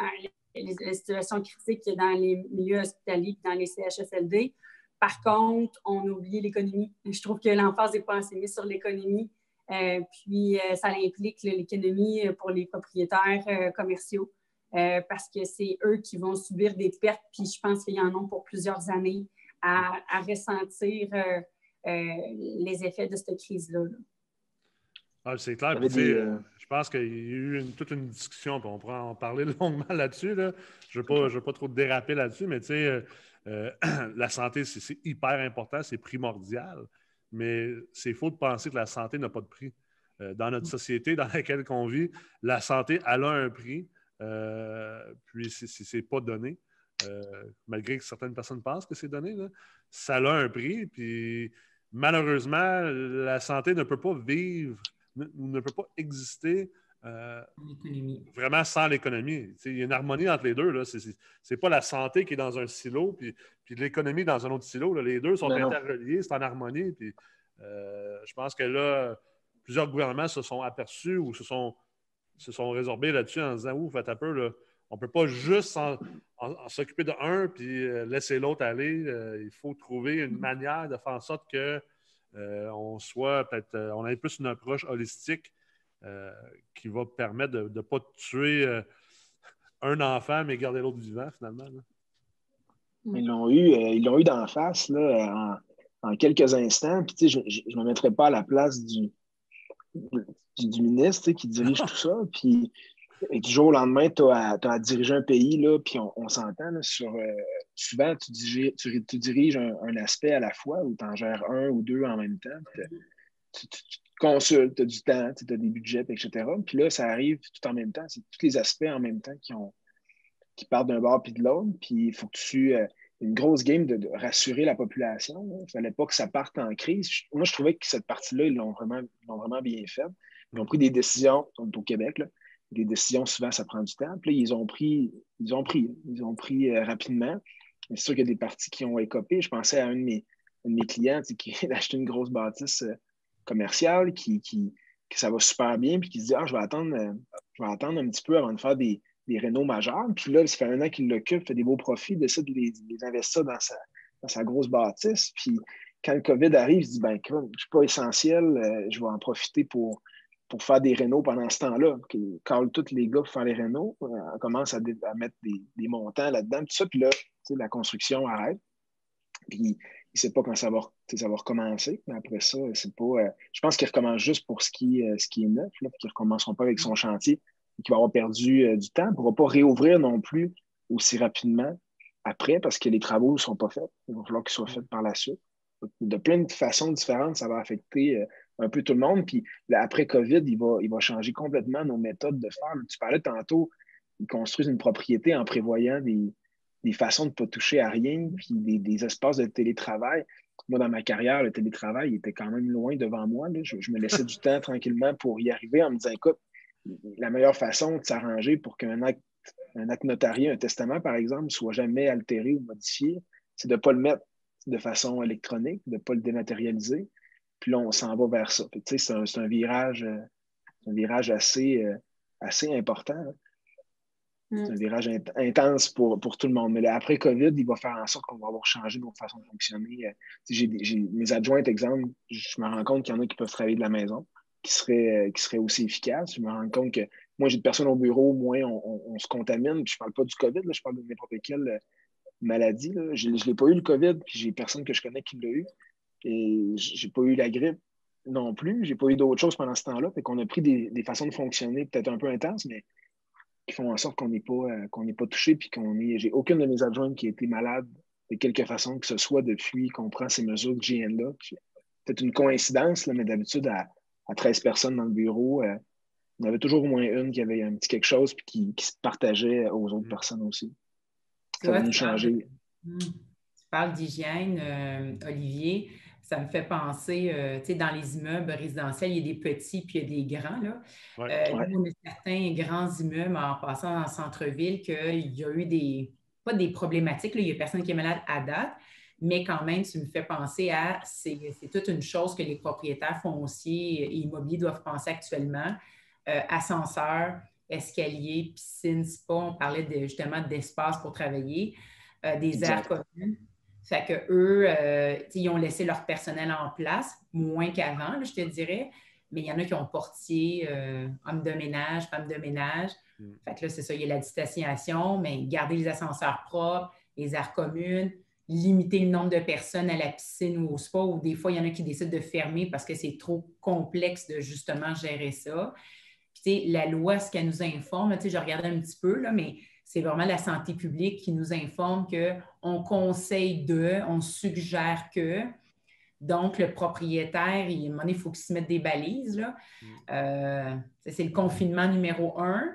les, situations critiques dans les milieux hospitaliers, dans les CHSLD. Par contre, on a oublié l'économie. Je trouve que l'emphase n'est pas assez mise sur l'économie. Euh, puis euh, ça implique l'économie pour les propriétaires commerciaux parce que c'est eux qui vont subir des pertes. Puis je pense qu'il y en a pour plusieurs années à, à ressentir les effets de cette crise-là. là ah, c'est clair. Euh, je pense qu'il y a eu toute une discussion, on pourra en parler longuement là-dessus. Je ne veux, pas trop déraper là-dessus, mais euh, euh, la santé, c'est hyper important, c'est primordial. Mais c'est faux de penser que la santé n'a pas de prix. dans notre société dans laquelle on vit, la santé, elle a un prix, puis c'est pas donné. malgré que certaines personnes pensent que c'est donné, ça a un prix, puis malheureusement, la santé ne peut pas vivre ne, peut pas exister euh, vraiment sans l'économie. Il y a une harmonie entre les deux. Ce n'est pas la santé qui est dans un silo, puis, puis l'économie dans un autre silo. Les deux sont interreliés, c'est en harmonie. Puis, euh, je pense que là, plusieurs gouvernements se sont aperçus ou se sont, se sont résorbés là-dessus en disant Ouf, faites un peu, on ne peut pas juste s'occuper de un puis euh, laisser l'autre aller. il faut trouver une manière de faire en sorte que euh, on soit peut-être, on ait plus une approche holistique euh, qui va permettre de ne pas tuer un enfant, mais garder l'autre vivant finalement. Ils l'ont eu, ils l'ont eu d'en face là, en, quelques instants. Puis, je ne me mettrai pas à la place du, du, ministre qui dirige tout ça. Puis et du jour au lendemain, tu as, à diriger un pays, là, puis on, s'entend sur. Euh, souvent, tu diriges, tu, diriges un, aspect à la fois ou tu en gères un ou deux en même temps. Tu, consultes, tu as du temps, tu as des budgets, etc. Puis là, ça arrive tout en même temps. C'est tous les aspects en même temps qui, partent d'un bord puis de l'autre. Puis il faut que tu. Euh, une grosse game de, rassurer la population. Il ne fallait pas que ça parte en crise. Moi, je trouvais que cette partie-là, ils l'ont vraiment, vraiment bien faite. Ils ont pris des décisions, au Québec, des décisions, souvent, ça prend du temps. Puis là, ils ont pris, ils ont pris, ils ont pris euh, rapidement. C'est sûr qu'il y a des parties qui ont écopé. Je pensais à un de mes, clients qui a acheté une grosse bâtisse euh, commerciale, qui, qui, que ça va super bien, puis qui se dit Ah, je vais attendre, euh, je vais attendre un petit peu avant de faire des, des majeurs. Puis là, ça fait un an qu'il l'occupe, fait des beaux profits, décide de les, investir dans sa, dans sa, grosse bâtisse. Puis quand le COVID arrive, il se dit ben, Je ne suis pas essentiel, euh, je vais en profiter pour, pour faire des rénaux pendant ce temps-là. Il tous les gars pour faire les rénaux, euh, on commence à, mettre des, montants là-dedans, tout ça, puis là, la construction arrête. Puis il ne sait pas quand ça va, ça va recommencer. Mais après ça, c'est pas. Euh, je pense qu'il recommence juste pour ce qui, ce qui est neuf, là, qu'ils ne recommenceront pas avec son chantier qui va avoir perdu euh, du temps, ne pourra pas réouvrir non plus aussi rapidement après parce que les travaux ne sont pas faits. Il va falloir qu'ils soient faits par la suite. De plein de façons différentes, ça va affecter euh, un peu tout le monde. Puis après COVID, il va, il va changer complètement nos méthodes de faire. Tu parlais tantôt, ils construisent une propriété en prévoyant des, façons de ne pas toucher à rien, puis des, espaces de télétravail. Moi, dans ma carrière, le télétravail était quand même loin devant moi. Je, me laissais du temps tranquillement pour y arriver en me disant, écoute, la meilleure façon de s'arranger pour qu'un acte, un acte notarié, un testament, par exemple, soit jamais altéré ou modifié, c'est de ne pas le mettre de façon électronique, de ne pas le dématérialiser. Puis là, on s'en va vers ça. C'est un, un, virage, euh, un virage assez, euh, assez important. Hein. Mm. C'est un virage intense pour, pour, tout le monde. Mais après COVID, il va faire en sorte qu'on va avoir changé nos façons de fonctionner. Euh, j'ai mes adjointes, exemple, je me rends compte qu'il y en a qui peuvent travailler de la maison qui serait, euh, qui serait aussi efficace. Je me rends compte que moins j'ai de personnes au bureau, moins on, se contamine. je ne parle pas du COVID, je parle de n'importe quelle euh, maladie. Je ne l'ai pas eu le COVID, puis j'ai personne que je connais qui l'a eu. Et j'ai pas eu la grippe non plus. J'ai pas eu d'autres choses pendant ce temps-là. Fait qu'on a pris des, façons de fonctionner peut-être un peu intenses, mais qui font en sorte qu'on n'est pas, euh, qu'on n'est pas touché, puis qu'on est. J'ai aucune de mes adjointes qui a été malade de quelque façon que ce soit depuis qu'on prend ces mesures de GN-là. Peut-être une coïncidence, là, mais d'habitude, à, à 13 personnes dans le bureau, euh, il y avait toujours au moins une qui avait un petit quelque chose puis qui, qui se partageait aux autres mm. personnes aussi. Ça va nous changer. Mm. Tu parles d'hygiène, euh, Olivier. Ça me fait penser, euh, tu sais, dans les immeubles résidentiels, il y a des petits puis il y a des grands. Là. On a certains grands immeubles en passant dans le centre-ville qu'il y a eu des, pas des problématiques, il n'y a personne qui est malade à date, mais quand même, tu me fais penser à, c'est toute une chose que les propriétaires fonciers et immobiliers doivent penser actuellement. Euh, ascenseur, escalier, piscine, spa, on parlait justement d'espace pour travailler, euh, des aires communes. Fait que eux, euh, ils ont laissé leur personnel en place, moins qu'avant, je te dirais. Mais il y en a qui ont portier, homme de ménage, femme de ménage. Mm. Fait que là, c'est ça, il y a la distanciation, mais garder les ascenseurs propres, les aires communes, limiter le nombre de personnes à la piscine ou au spa, ou des fois, il y en a qui décident de fermer parce que c'est trop complexe de justement gérer ça. Puis, la loi, ce qu'elle nous informe, je regardais un petit peu, là, mais c'est vraiment la santé publique qui nous informe qu'on conseille de, on suggère que. Donc, le propriétaire, il, il faut qu'il se mette des balises. Là. Mm. Euh, c'est le confinement numéro un.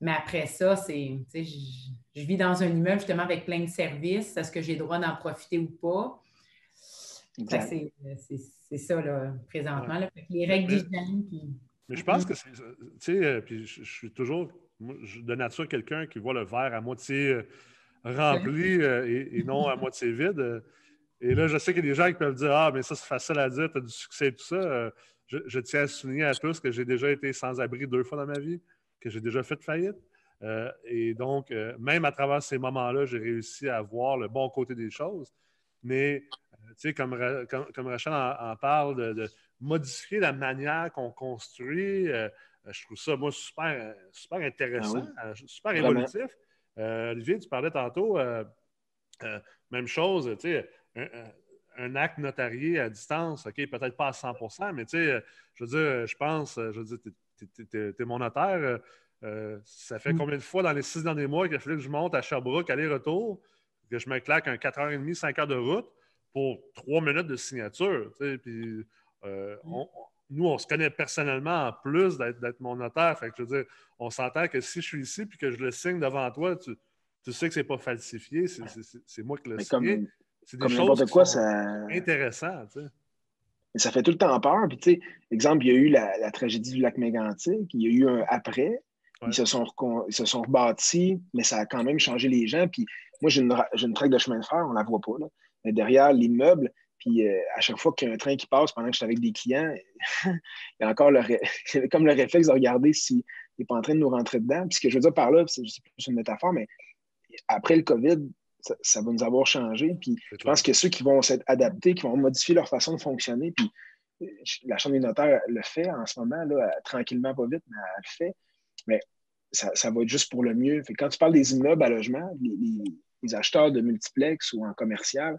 Mais après ça, c'est, je, vis dans un immeuble justement avec plein de services. Est-ce que j'ai le droit d'en profiter ou pas? C'est ça, là, présentement. les règles d'hygiène. Mais je pense que c'est. Tu sais, euh, je, suis toujours de nature quelqu'un qui voit le verre à moitié euh, rempli euh, et, non à moitié vide. Et là, je sais qu'il y a des gens qui peuvent dire Ah, mais ça, c'est facile à dire, tu as du succès et tout ça. Je, je, tiens à souligner à tous que j'ai déjà été sans abri deux fois dans ma vie que j'ai déjà fait faillite. Euh, et donc, euh, même à travers ces moments-là, j'ai réussi à voir le bon côté des choses. Mais, euh, tu sais, comme, comme, Rachel en, parle, de, modifier la manière qu'on construit, je trouve ça, moi, super, super intéressant, ah super évolutif. Olivier, tu parlais tantôt, même chose, tu sais, un, acte notarié à distance, OK, peut-être pas à 100% mais tu sais, je veux dire, je pense, je veux dire, tu es, mon notaire. Euh, euh, ça fait mm. combien de fois dans les six derniers mois qu'il a fallu que je monte à Sherbrooke, aller-retour, que je me claque un 4h30, 5 heures de route pour trois minutes de signature. Puis, euh, mm. Nous, on se connaît personnellement en plus d'être mon notaire. Fait que, je veux dire, on s'entend que si je suis ici et que je le signe devant toi, tu tu sais que c'est pas falsifié, c'est moi qui le sais. C'est des choses quoi, ça... intéressantes. ça fait tout le temps peur. Puis, tu sais, exemple, il y a eu la, tragédie du lac Mégantic, il y a eu un après. Ils, se sont ils se sont rebâtis, mais ça a quand même changé les gens. Puis moi, j'ai une, une traque de chemin de fer, on ne la voit pas. Là. Mais derrière l'immeuble, puis euh, à chaque fois qu'il y a un train qui passe pendant que je suis avec des clients, il y a encore le comme le réflexe de regarder s'il n'est pas en train de nous rentrer dedans. Puis ce que je veux dire par là, c'est plus une métaphore, mais après le COVID, ça, va nous avoir changé. Puis je pense que ceux qui vont s'être adaptés, qui vont modifier leur façon de fonctionner, puis euh, la Chambre des notaires le fait en ce moment, là, tranquillement, pas vite, mais elle le fait. Mais ça, va être juste pour le mieux. Fait quand tu parles des immeubles à logement, les, acheteurs de multiplex ou en commercial,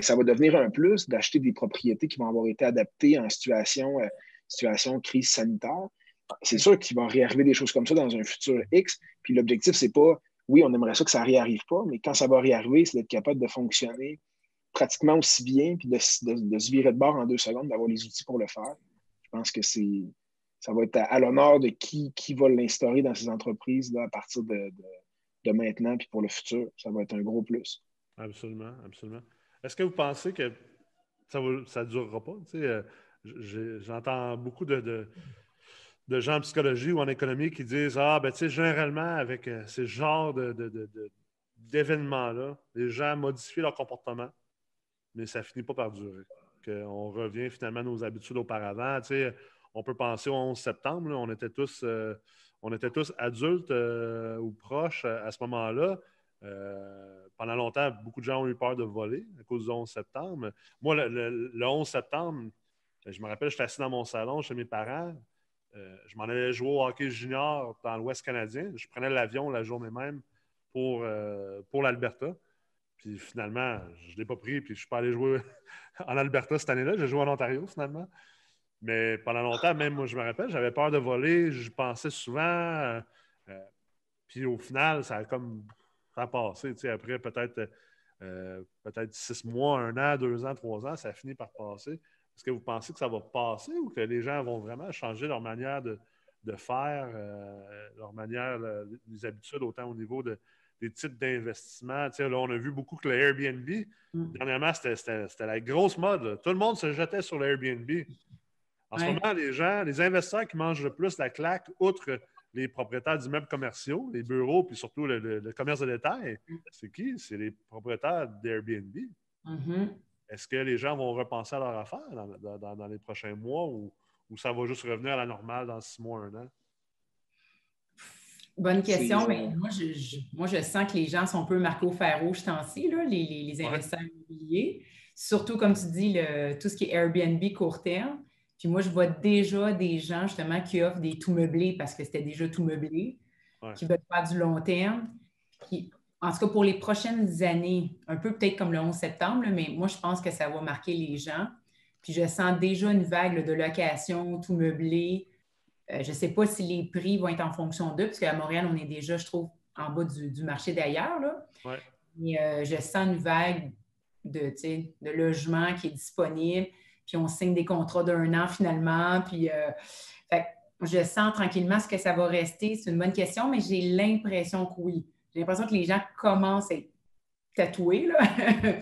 ça va devenir un plus d'acheter des propriétés qui vont avoir été adaptées en situation, euh, situation crise sanitaire. C'est sûr qu'il va réarriver des choses comme ça dans un futur X. Puis l'objectif, c'est pas oui, on aimerait ça que ça ne réarrive pas, mais quand ça va réarriver, c'est d'être capable de fonctionner pratiquement aussi bien, puis de, se virer de bord en deux secondes, d'avoir les outils pour le faire. Je pense que c'est ça va être à, l'honneur de qui, qui va l'instaurer dans ces entreprises là, à partir de, maintenant, puis pour le futur. Ça va être un gros plus. Absolument, absolument. Est-ce que vous pensez que ça ne durera pas? Euh, j'entends beaucoup de gens en psychologie ou en économie qui disent Ah, ben, tu sais, généralement, avec euh, ces genres d'événements-là, les gens modifient leur comportement, mais ça finit pas par durer. On revient finalement à nos habitudes auparavant. On peut penser au 11 septembre, on, était tous, euh, on était tous adultes euh, ou proches à, ce moment-là. Pendant longtemps, beaucoup de gens ont eu peur de voler à cause du 11 septembre. Moi, le, le 11 septembre, je me rappelle, j'étais assis dans mon salon chez mes parents. Euh, je m'en allais jouer au hockey junior dans l'Ouest canadien. Je prenais l'avion la journée même pour, euh, pour l'Alberta. Puis finalement, je ne l'ai pas pris, puis je ne suis pas allé jouer en Alberta cette année-là. J'ai joué en Ontario finalement. Mais pendant longtemps, même moi, je me rappelle, j'avais peur de voler. Je pensais souvent. Euh, puis au final, ça a comme passé. Après peut-être peut-être six mois, un an, deux ans, trois ans, ça a fini par passer. Est-ce que vous pensez que ça va passer ou que les gens vont vraiment changer leur manière de, faire, euh, leur manière, les habitudes, autant au niveau des types d'investissement? Là, on a vu beaucoup que le Airbnb, mm. dernièrement, c'était la grosse mode. Tout le monde se jetait sur l'Airbnb. En ce moment, les gens, les investisseurs qui mangent le plus la claque, outre les propriétaires d'immeubles commerciaux, les bureaux, puis surtout le, commerce de détail, c'est qui? C'est les propriétaires d'Airbnb. Mm-hmm. Est-ce que les gens vont repenser à leur affaire dans, les prochains mois ou, ça va juste revenir à la normale dans six mois, un an? Bonne question, mais moi je, sens que les gens sont un peu marqués au fer rouge ce temps-ci, les, investisseurs immobiliers. Surtout, comme tu dis, tout ce qui est Airbnb court terme. Puis moi, je vois déjà des gens justement qui offrent des tout meublés parce que c'était déjà tout meublé, qui veulent faire du long terme. Qui, en tout cas pour les prochaines années, un peu peut-être comme le 11 septembre, mais moi, je pense que ça va marquer les gens. Puis je sens déjà une vague de location, tout meublé. Euh, je ne sais pas si les prix vont être en fonction d'eux, parce qu'à Montréal, on est déjà, je trouve, en bas du, marché d'ailleurs. Ouais. Mais euh, je sens une vague de, de logements qui est disponible. Puis on signe des contrats d'un an finalement. Puis euh, je sens tranquillement ce que ça va rester. C'est une bonne question, mais j'ai l'impression que oui. J'ai l'impression que les gens commencent à être tatoués, là.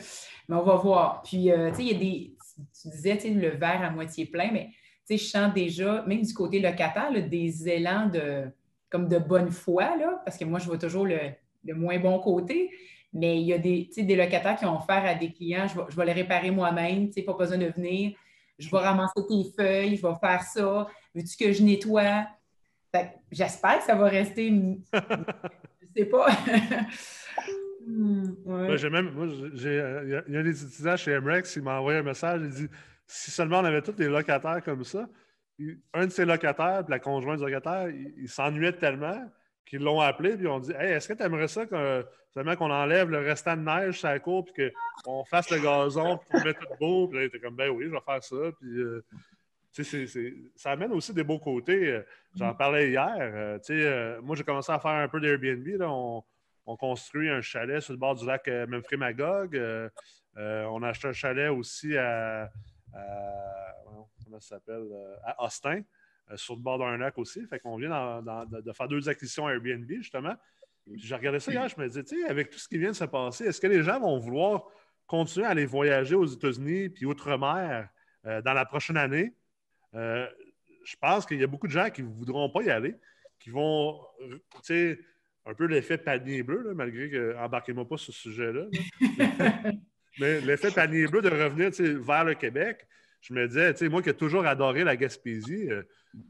mais on va voir. Puis, euh, tu sais, il y a des. Tu disais, le verre à moitié plein, mais tu sais, je sens déjà, même du côté locataire, des élans de comme de bonne foi, là, parce que moi, je vois toujours le, moins bon côté. Mais il y a des, des locataires qui ont offert à des clients, je vais, je les réparer moi-même, pas besoin de venir. Je vais ramasser tes feuilles, je vais faire ça. Veux-tu que je nettoie? J'espère que ça va rester sais pas. Hmm, j'ai même, moi, euh, il y, a des étudiants chez MREX qui m'ont envoyé un message. Il dit si seulement on avait tous des locataires comme ça, un de ces locataires, puis la conjointe du locataire, il, s'ennuyait tellement qu'ils l'ont appelé puis ont dit Hey, est-ce que tu aimerais ça seulement qu'on enlève le restant de neige sur la cour puis qu'on fasse le gazon puis qu'on mette tout beau? Puis là, il était comme Ben oui, je vais faire ça. Puis, euh, ça amène aussi des beaux côtés. Euh, j'en mm. parlais hier. Euh, euh, moi, j'ai commencé à faire un peu d'Airbnb. On, on, construit un chalet sur le bord du lac Memphrey Magog. on a acheté un chalet aussi à, s'appelle, à Austin, sur le bord d'un lac aussi. Fait qu'on vient de faire deux acquisitions Airbnb, justement. J'ai regardé ça hier, je me disais, tu sais, avec tout ce qui vient de se passer, est-ce que les gens vont vouloir continuer à aller voyager aux États-Unis puis outre-mer euh, dans la prochaine année? Euh, je pense qu'il y a beaucoup de gens qui ne voudront pas y aller, qui vont, tu sais, un peu l'effet panier bleu, malgré que, embarquez-moi pas sur ce sujet-là. Mais l'effet panier bleu de revenir vers le Québec, je me disais, tu sais, moi qui ai toujours adoré la Gaspésie, euh,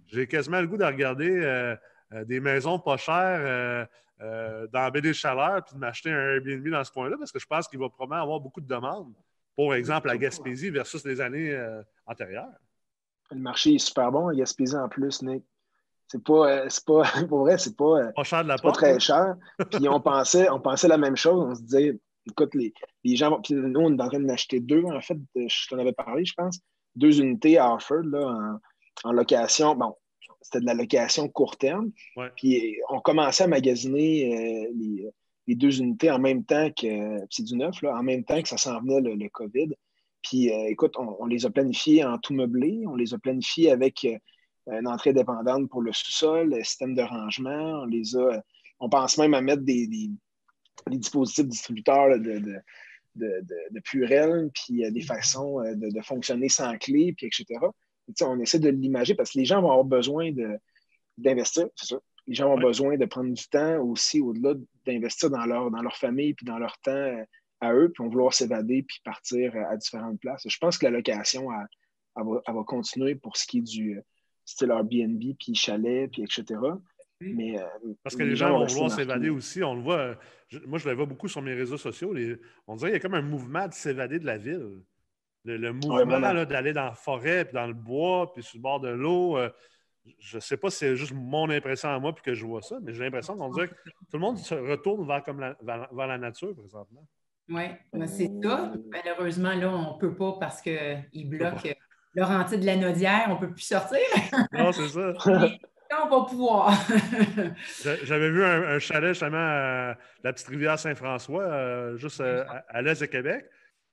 j'ai quasiment le goût de regarder euh, euh, des maisons pas chères dans la baie des Chaleurs puis de m'acheter un Airbnb dans ce coin-là parce que je pense qu'il va probablement avoir beaucoup de demandes. Pour exemple, la Gaspésie versus les années antérieures. Le marché est super bon à Gaspésie en plus, Nick. C'est pas, pas, pour vrai, c'est pas, pas, cher de la pas très cher. Puis on pensait, on pensait la même chose. On se disait, écoute, les, les gens, puis nous, on est en train d'en acheter deux, en fait, je t'en avais parlé, je pense deux unités à Harford là, en, location. Bon, c'était de la location court terme. Puis on commençait à magasiner euh, les, deux unités en même temps que, c'est du neuf, là, en même temps que ça s'en venait le, COVID. Puis euh, écoute, on, les a planifiés en tout meublé, on les a planifiés avec euh, une entrée dépendante pour le sous-sol, le système de rangement, on les a. On pense même à mettre des, dispositifs distributeurs de de, de, Purel, puis des façons euh, de, fonctionner sans clé, puis etc. on essaie de l'imager parce que les gens vont avoir besoin d'investir, c'est ça. Les gens ont besoin de prendre du temps aussi, au-delà d'investir dans leur, dans leur famille, puis dans leur temps euh, à eux, puis on vouloir s'évader, puis partir euh, à différentes places. Je pense que la location, elle, va, continuer pour ce qui est du style Airbnb, puis chalet, puis etc. Mais, Parce que les, gens, vont vouloir s'évader aussi. On le voit, moi, je le vois beaucoup sur mes réseaux sociaux. on dirait qu'il y a comme un mouvement de s'évader de la ville. Le, mouvement d'aller dans la forêt, puis dans le bois, puis sur le bord de l'eau. Euh, je ne sais pas si c'est juste mon impression à moi puis que je vois ça, mais j'ai l'impression qu'on dirait que tout le monde se retourne vers, comme la, vers, la nature présentement. Oui, c'est ça. Malheureusement, là, on ne peut pas parce qu'ils bloquent Laurentide de la Naudière, on ne peut plus sortir. non, c'est ça. on va pouvoir. J'avais vu un, chalet justement à la petite rivière Saint-François, euh, juste euh, à, l'est de Québec.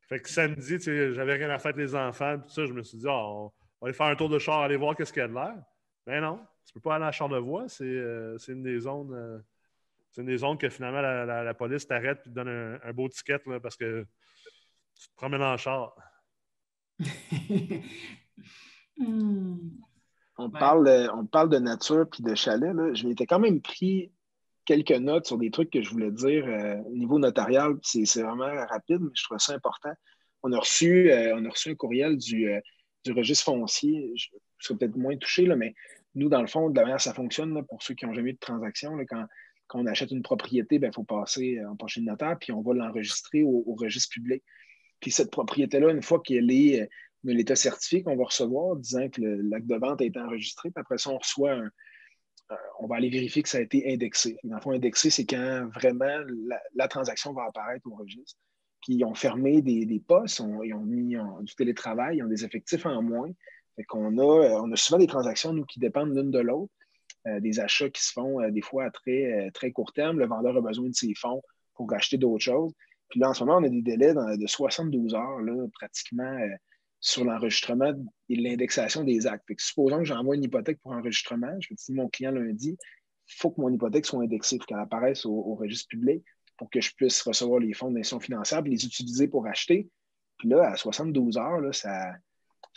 Fait que samedi, j'avais rien à faire avec les enfants, tout ça, je me suis dit, ah, on, va aller faire un tour de char, aller voir qu'est-ce qu'il y a de l'air. Ben non, tu peux pas aller à Charlevoix, c'est euh, une des zones. c'est une des zones que finalement la, police t'arrête et te donne un, beau ticket parce que tu te promènes en char. Hmm. On, parle, de, on parle de nature puis de chalet. Là. Je m'étais quand même pris quelques notes sur des trucs que je voulais dire euh, au niveau notarial. C'est vraiment rapide, mais je trouve ça important. On a reçu, euh, on a reçu un courriel du, euh, du registre foncier. Je, serais peut-être moins touché, là, mais nous, dans le fond, de la manière ça fonctionne, pour ceux qui n'ont jamais eu de transaction, quand, quand, on achète une propriété, il ben, faut passer en pencher de notaire, puis on va l'enregistrer au, au, registre public. Puis cette propriété-là, une fois qu'elle est de l'état certifié qu'on va recevoir disant que l'acte de vente a été enregistré. Puis après ça, on reçoit un, on va aller vérifier que ça a été indexé. Dans le fond, indexé, c'est quand vraiment la, transaction va apparaître au registre. Puis ils ont fermé des, postes, ils ont mis du télétravail, ils ont des effectifs en moins. Fait qu'on a, on a souvent des transactions, nous, qui dépendent l'une de l'autre. Euh, des achats qui se font euh, des fois à très, euh, très court terme. Le vendeur a besoin de ses fonds pour acheter d'autres choses. Puis là, en ce moment, on a des délais de 72 heures, là, pratiquement sur l'enregistrement et l'indexation des actes. supposons que j'envoie une hypothèque pour enregistrement, je vais dire mon client lundi, il faut que mon hypothèque soit indexée, il faut qu'elle apparaisse au, registre public pour que je puisse recevoir les fonds d'institution financière et les utiliser pour acheter. Puis là, à 72 heures, là, ça,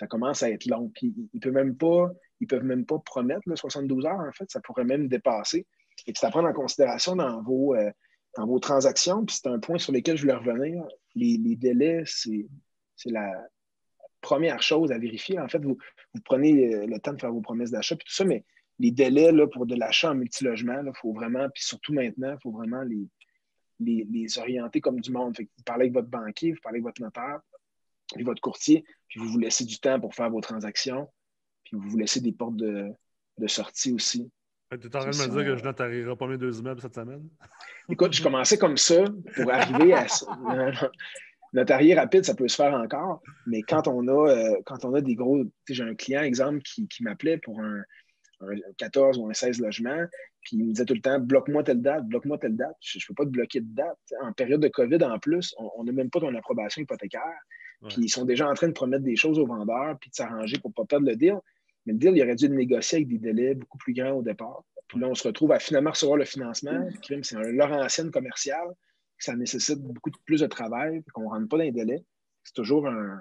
commence à être long. Puis ils ne peuvent même pas, promettre 72 heures, en fait, ça pourrait même dépasser. Et c'est à prendre en considération dans vos, euh, dans vos transactions. Puis c'est un point sur lequel je voulais revenir. Les, les délais, c'est la, première chose à vérifier. En fait, vous, prenez euh, le temps de faire vos promesses d'achat, puis tout ça, mais les délais là, pour de l'achat en multilogement, il faut vraiment, puis surtout maintenant, il faut vraiment les, les, orienter comme du monde. vous parlez avec votre banquier, vous parlez avec votre notaire, puis votre courtier, puis vous vous laissez du temps pour faire vos transactions, puis vous vous laissez des portes de, sortie aussi. Tu es en train de me dire que je notarierai pas mes deux immeubles cette semaine? Écoute, je commençais comme ça pour arriver à ça. Notarié rapide, ça peut se faire encore, mais quand on a, euh, quand on a des gros. J'ai un client, exemple, qui, m'appelait pour un, 14 ou un 16 logements, puis il me disait tout le temps bloque-moi telle date, bloque-moi telle date. Je ne peux pas te bloquer de date. En période de COVID, en plus, on n'a même pas ton approbation hypothécaire. Puis ils sont déjà en train de promettre des choses aux vendeurs, puis de s'arranger pour ne pas perdre le deal. Mais le deal, il aurait dû le négocier avec des délais beaucoup plus grands au départ. Puis là, on se retrouve à finalement recevoir le financement. c'est un Laurentienne commercial. Ça nécessite beaucoup plus de travail, qu'on ne rentre pas dans les délais. C'est toujours un,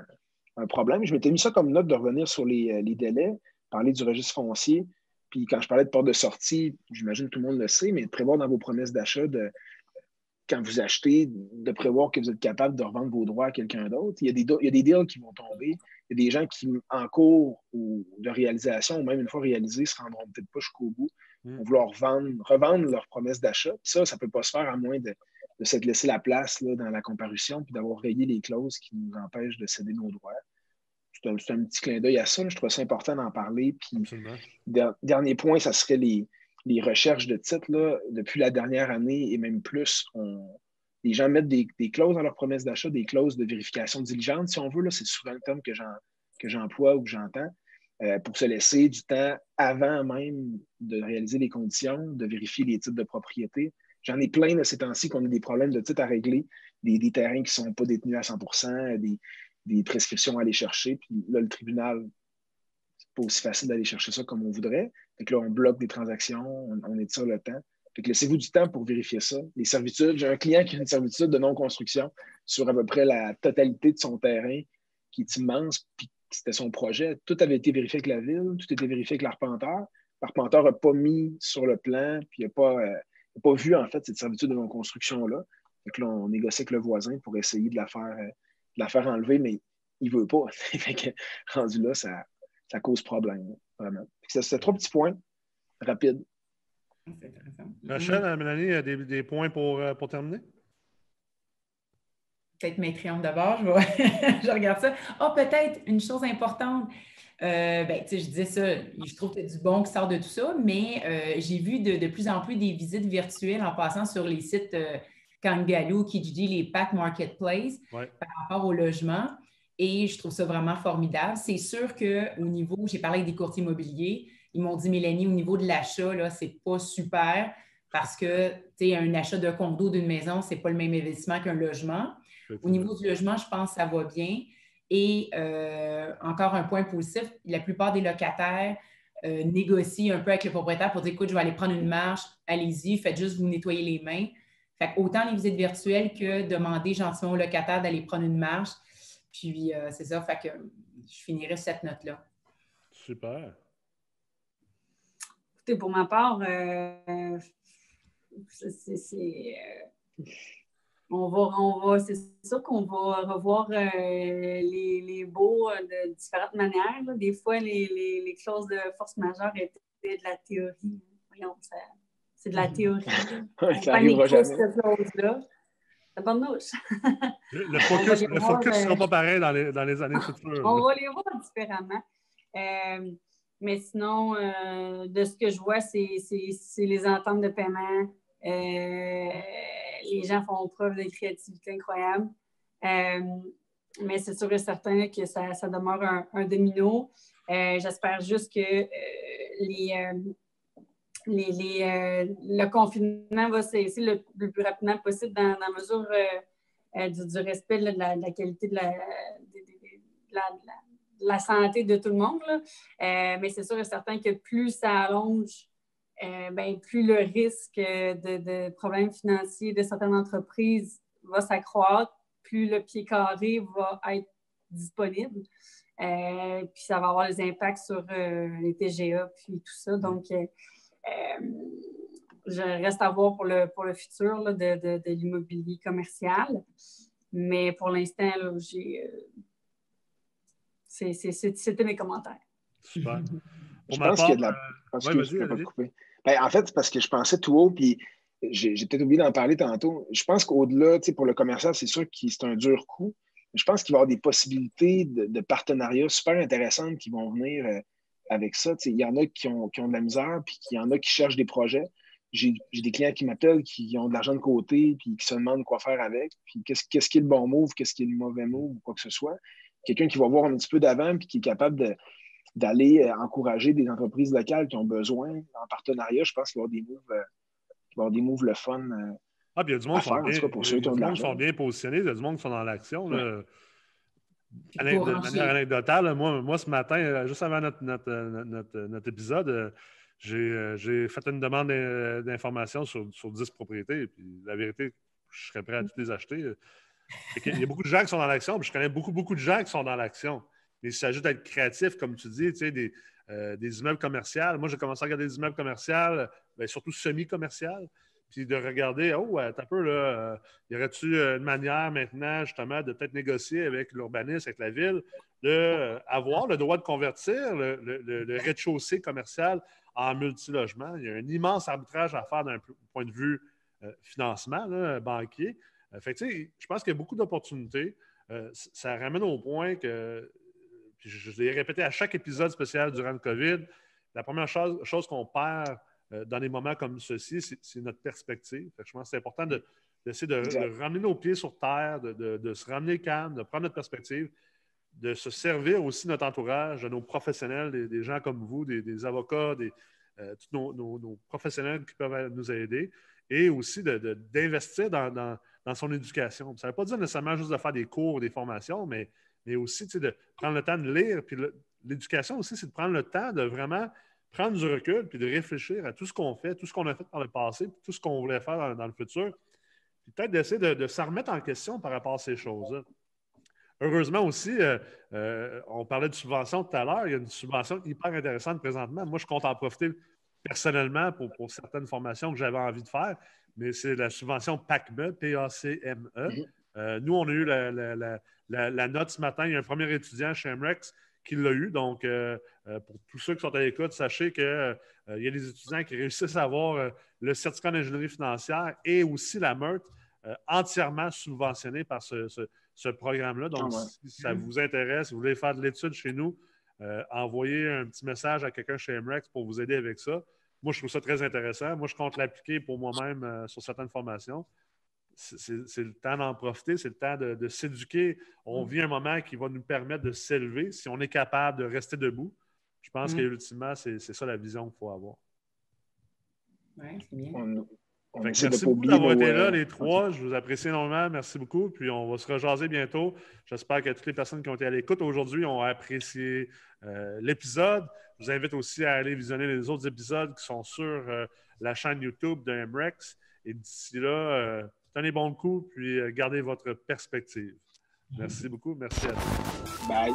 problème. Je m'étais mis ça comme note de revenir sur les, les délais, parler du registre foncier. Puis quand je parlais de porte de sortie, j'imagine que tout le monde le sait, mais de prévoir dans vos promesses d'achat de quand vous achetez, de prévoir que vous êtes capable de revendre vos droits à quelqu'un d'autre. Il, y a des, il y a des deals qui vont tomber. Il y a des gens qui, en cours ou de réalisation, ou même une fois réalisés, ne se rendront peut-être pas jusqu'au bout, vont vouloir revendre leurs promesses d'achat. Ça, ça ne peut pas se faire à moins de, de s'être laissé la place là, dans la comparution puis d'avoir rayé les clauses qui nous empêchent de céder nos droits c'est un, petit clin d'œil à ça. Je trouve ça important d'en parler. Puis, dernier point, ça serait les, recherches de titres. Depuis la dernière année et même plus, les gens mettent des, clauses dans leur promesse d'achat, des clauses de vérification diligente, si on veut. C'est souvent le terme que j'emploie ou que j'entends. Euh, pour se laisser du temps avant même de réaliser les conditions, de vérifier les titres de propriété. J'en ai plein de ces temps-ci qu'on a des problèmes de titres à régler, des, terrains qui ne sont pas détenus à 100 des, des prescriptions à aller chercher. Puis là, le tribunal, c'est pas aussi facile d'aller chercher ça comme on voudrait. Fait que là, on bloque des transactions, on, étire le temps. Fait que laissez-vous du temps pour vérifier ça. Les servitudes, j'ai un client qui a une servitude de non-construction sur à peu près la totalité de son terrain, qui est immense, puis c'était son projet. Tout avait été vérifié avec la ville, tout était vérifié avec l'arpenteur. L'arpenteur n'a pas mis sur le plan, puis il n'a pas, euh, pas vu, en fait, cette servitude de non-construction-là. Là, on négocie avec le voisin pour essayer de la faire euh, la faire enlever, mais il ne veut pas. rendu là, ça, ça cause problème, vraiment. C'est trois petits points rapides. C'est intéressant. Rachel, euh, Mélanie, des, des points pour, euh, pour terminer? Peut-être mes triomphes d'abord, je, je, regarde ça. oh, peut-être une chose importante. Euh, ben, je disais ça, je trouve y a du bon qui sort de tout ça, mais euh, j'ai vu de, de, plus en plus des visites virtuelles en passant sur les sites Kangaloo, Kijiji, les packs marketplace par rapport au logement. Et je trouve ça vraiment formidable. C'est sûr qu'au niveau, j'ai parlé avec des courtiers immobiliers, ils m'ont dit, Mélanie, au niveau de l'achat, là, c'est pas super parce que, tu un achat de condo d'une maison, c'est pas le même investissement qu'un logement. Au niveau du logement, je pense que ça va bien. Et euh, encore un point positif, la plupart des locataires euh, négocient un peu avec le propriétaire pour dire, écoute, je vais aller prendre une marche, allez-y, faites juste vous nettoyer les mains autant les visites virtuelles que demander gentiment au locataire d'aller prendre une marche. Puis euh, c'est ça, fait que je finirai cette note-là. Super. Écoutez, pour ma part, euh, c'est. Euh, on va, on va, c'est sûr qu'on va revoir les, les beaux de différentes manières. Des fois, les, les, les, clauses de force majeure étaient de la théorie. Voyons, ça, c'est de la mhm. théorie. ça n'arrivera jamais. Bonne nouche. le focus ne sera pas pareil dans les, dans les années futures. On va les voir différemment. Euh, mais sinon, euh, de ce que je vois, c'est les ententes de paiement. Euh, les gens font preuve de créativité incroyable. mais c'est sûr et certain que ça, ça demeure un, domino. J'espère juste que euh, le confinement va cesser le, plus rapidement possible dans, la mesure euh, euh, du, respect de, la, qualité de la, santé de tout le monde. mais c'est sûr et certain que plus ça allonge, ben, plus le risque de, problèmes financiers de certaines entreprises va s'accroître, plus le pied carré va être disponible. puis ça va avoir des impacts sur les TGA, puis tout ça. Donc, euh, je reste à voir pour le, pour le futur de, l'immobilier commercial. Mais pour l'instant, j'ai. Euh, c'était mes commentaires. Super. je pense qu'il y a de la. Ben, en fait, c'est parce que je pensais tout haut, puis j'ai peut-être oublié d'en parler tantôt. Je pense qu'au-delà, pour le commercial, c'est sûr que c'est un dur coup. Je pense qu'il va y avoir des possibilités de, de partenariats super intéressantes qui vont venir euh, avec ça. Il y en a qui ont, de la misère, puis il y en a qui cherchent des projets. J'ai des clients qui m'appellent, qui ont de l'argent de côté, puis qui se demandent quoi faire avec, puis qu'est-ce qui est le bon move, qu'est-ce qui est le mauvais move, ou quoi que ce soit. Quelqu'un qui va voir un petit peu d'avant, puis qui est capable d'aller euh, encourager des entreprises locales qui ont besoin en partenariat. Je pense qu'il va y avoir des moves, euh, il va avoir des moves le fun. Euh, ah, puis il y a du monde qui sont bien, positionnés, il y a du monde qui sont dans l'action. de manière anecdotale, moi, moi, ce matin, juste avant notre, notre, notre, épisode, euh, j'ai fait une demande d'information sur, sur 10 propriétés. Puis la vérité, je serais prêt à toutes les acheter. Il y a beaucoup de gens qui sont dans l'action, puis je connais beaucoup, beaucoup de gens qui sont dans l'action. Mais il s'agit d'être créatif, comme tu dis, tu sais, des, euh, des immeubles commerciaux. Moi, j'ai commencé à regarder des immeubles commerciaux, ben, surtout semi-commerciaux, puis de regarder, oh, un peu, là, euh, y aurait-tu une manière maintenant, justement, de peut-être négocier avec l'urbanisme, avec la ville, d'avoir le droit de convertir le, rez-de-chaussée commercial en multilogement? Il y a un immense arbitrage à faire d'un point de vue euh, financement banquier. fait je pense qu'il y a beaucoup d'opportunités. ça ramène au point que je, l'ai répété à chaque épisode spécial durant le COVID, la première chose, qu'on perd euh, dans des moments comme ceci, c'est notre perspective. je pense que c'est important d'essayer de, ramener nos pieds sur terre, de, se ramener calme, de prendre notre perspective, de se servir aussi de notre entourage, de nos professionnels, des, gens comme vous, des, avocats, des, euh, tous nos, professionnels qui peuvent nous aider, et aussi d'investir dans, dans, son éducation. Ça ne veut pas dire nécessairement juste de faire des cours, des formations, mais mais aussi de prendre le temps de lire. Puis l'éducation aussi, c'est de prendre le temps de vraiment prendre du recul puis de réfléchir à tout ce qu'on fait, tout ce qu'on a fait par le passé, puis tout ce qu'on voulait faire dans, le futur. Puis peut-être d'essayer de, de s'en remettre en question par rapport à ces choses-là. Heureusement aussi, euh, euh, on parlait de subvention tout à l'heure. Il y a une subvention hyper intéressante présentement. Moi, je compte en profiter personnellement pour, certaines formations que j'avais envie de faire, mais c'est la subvention PACME, P-A-C-M-E. Mm-hmm. Euh, nous, on a eu la, note ce matin. Il y a un premier étudiant chez MREX qui l'a eu. Donc, euh, euh, pour tous ceux qui sont à l'écoute, sachez qu'il y a des étudiants qui réussissent à avoir le certificat d'ingénierie financière et aussi la MERT entièrement subventionné par ce, programme-là. Donc, ah si ça vous intéresse, si vous voulez faire de l'étude chez nous, envoyez un petit message à quelqu'un chez MREX pour vous aider avec ça. Moi, je trouve ça très intéressant. Moi, je compte l'appliquer pour moi-même sur certaines formations c'est le temps d'en profiter, c'est le temps de, s'éduquer. On mm. vit un moment qui va nous permettre de s'élever si on est capable de rester debout. Je pense mm. qu'ultimement, c'est ça la vision qu'il faut avoir. Oui, c'est bien. merci beaucoup d'avoir été là, les trois. Je vous apprécie énormément. Merci beaucoup. Puis on va se rejaser bientôt. J'espère que toutes les personnes qui ont été à l'écoute aujourd'hui ont apprécié euh, l'épisode. Je vous invite aussi à aller visionner les autres épisodes qui sont sur euh, la chaîne YouTube de MREX. Et d'ici là, euh, tenez bon coup, puis euh, gardez votre perspective. Merci beaucoup. Merci à vous. Bye.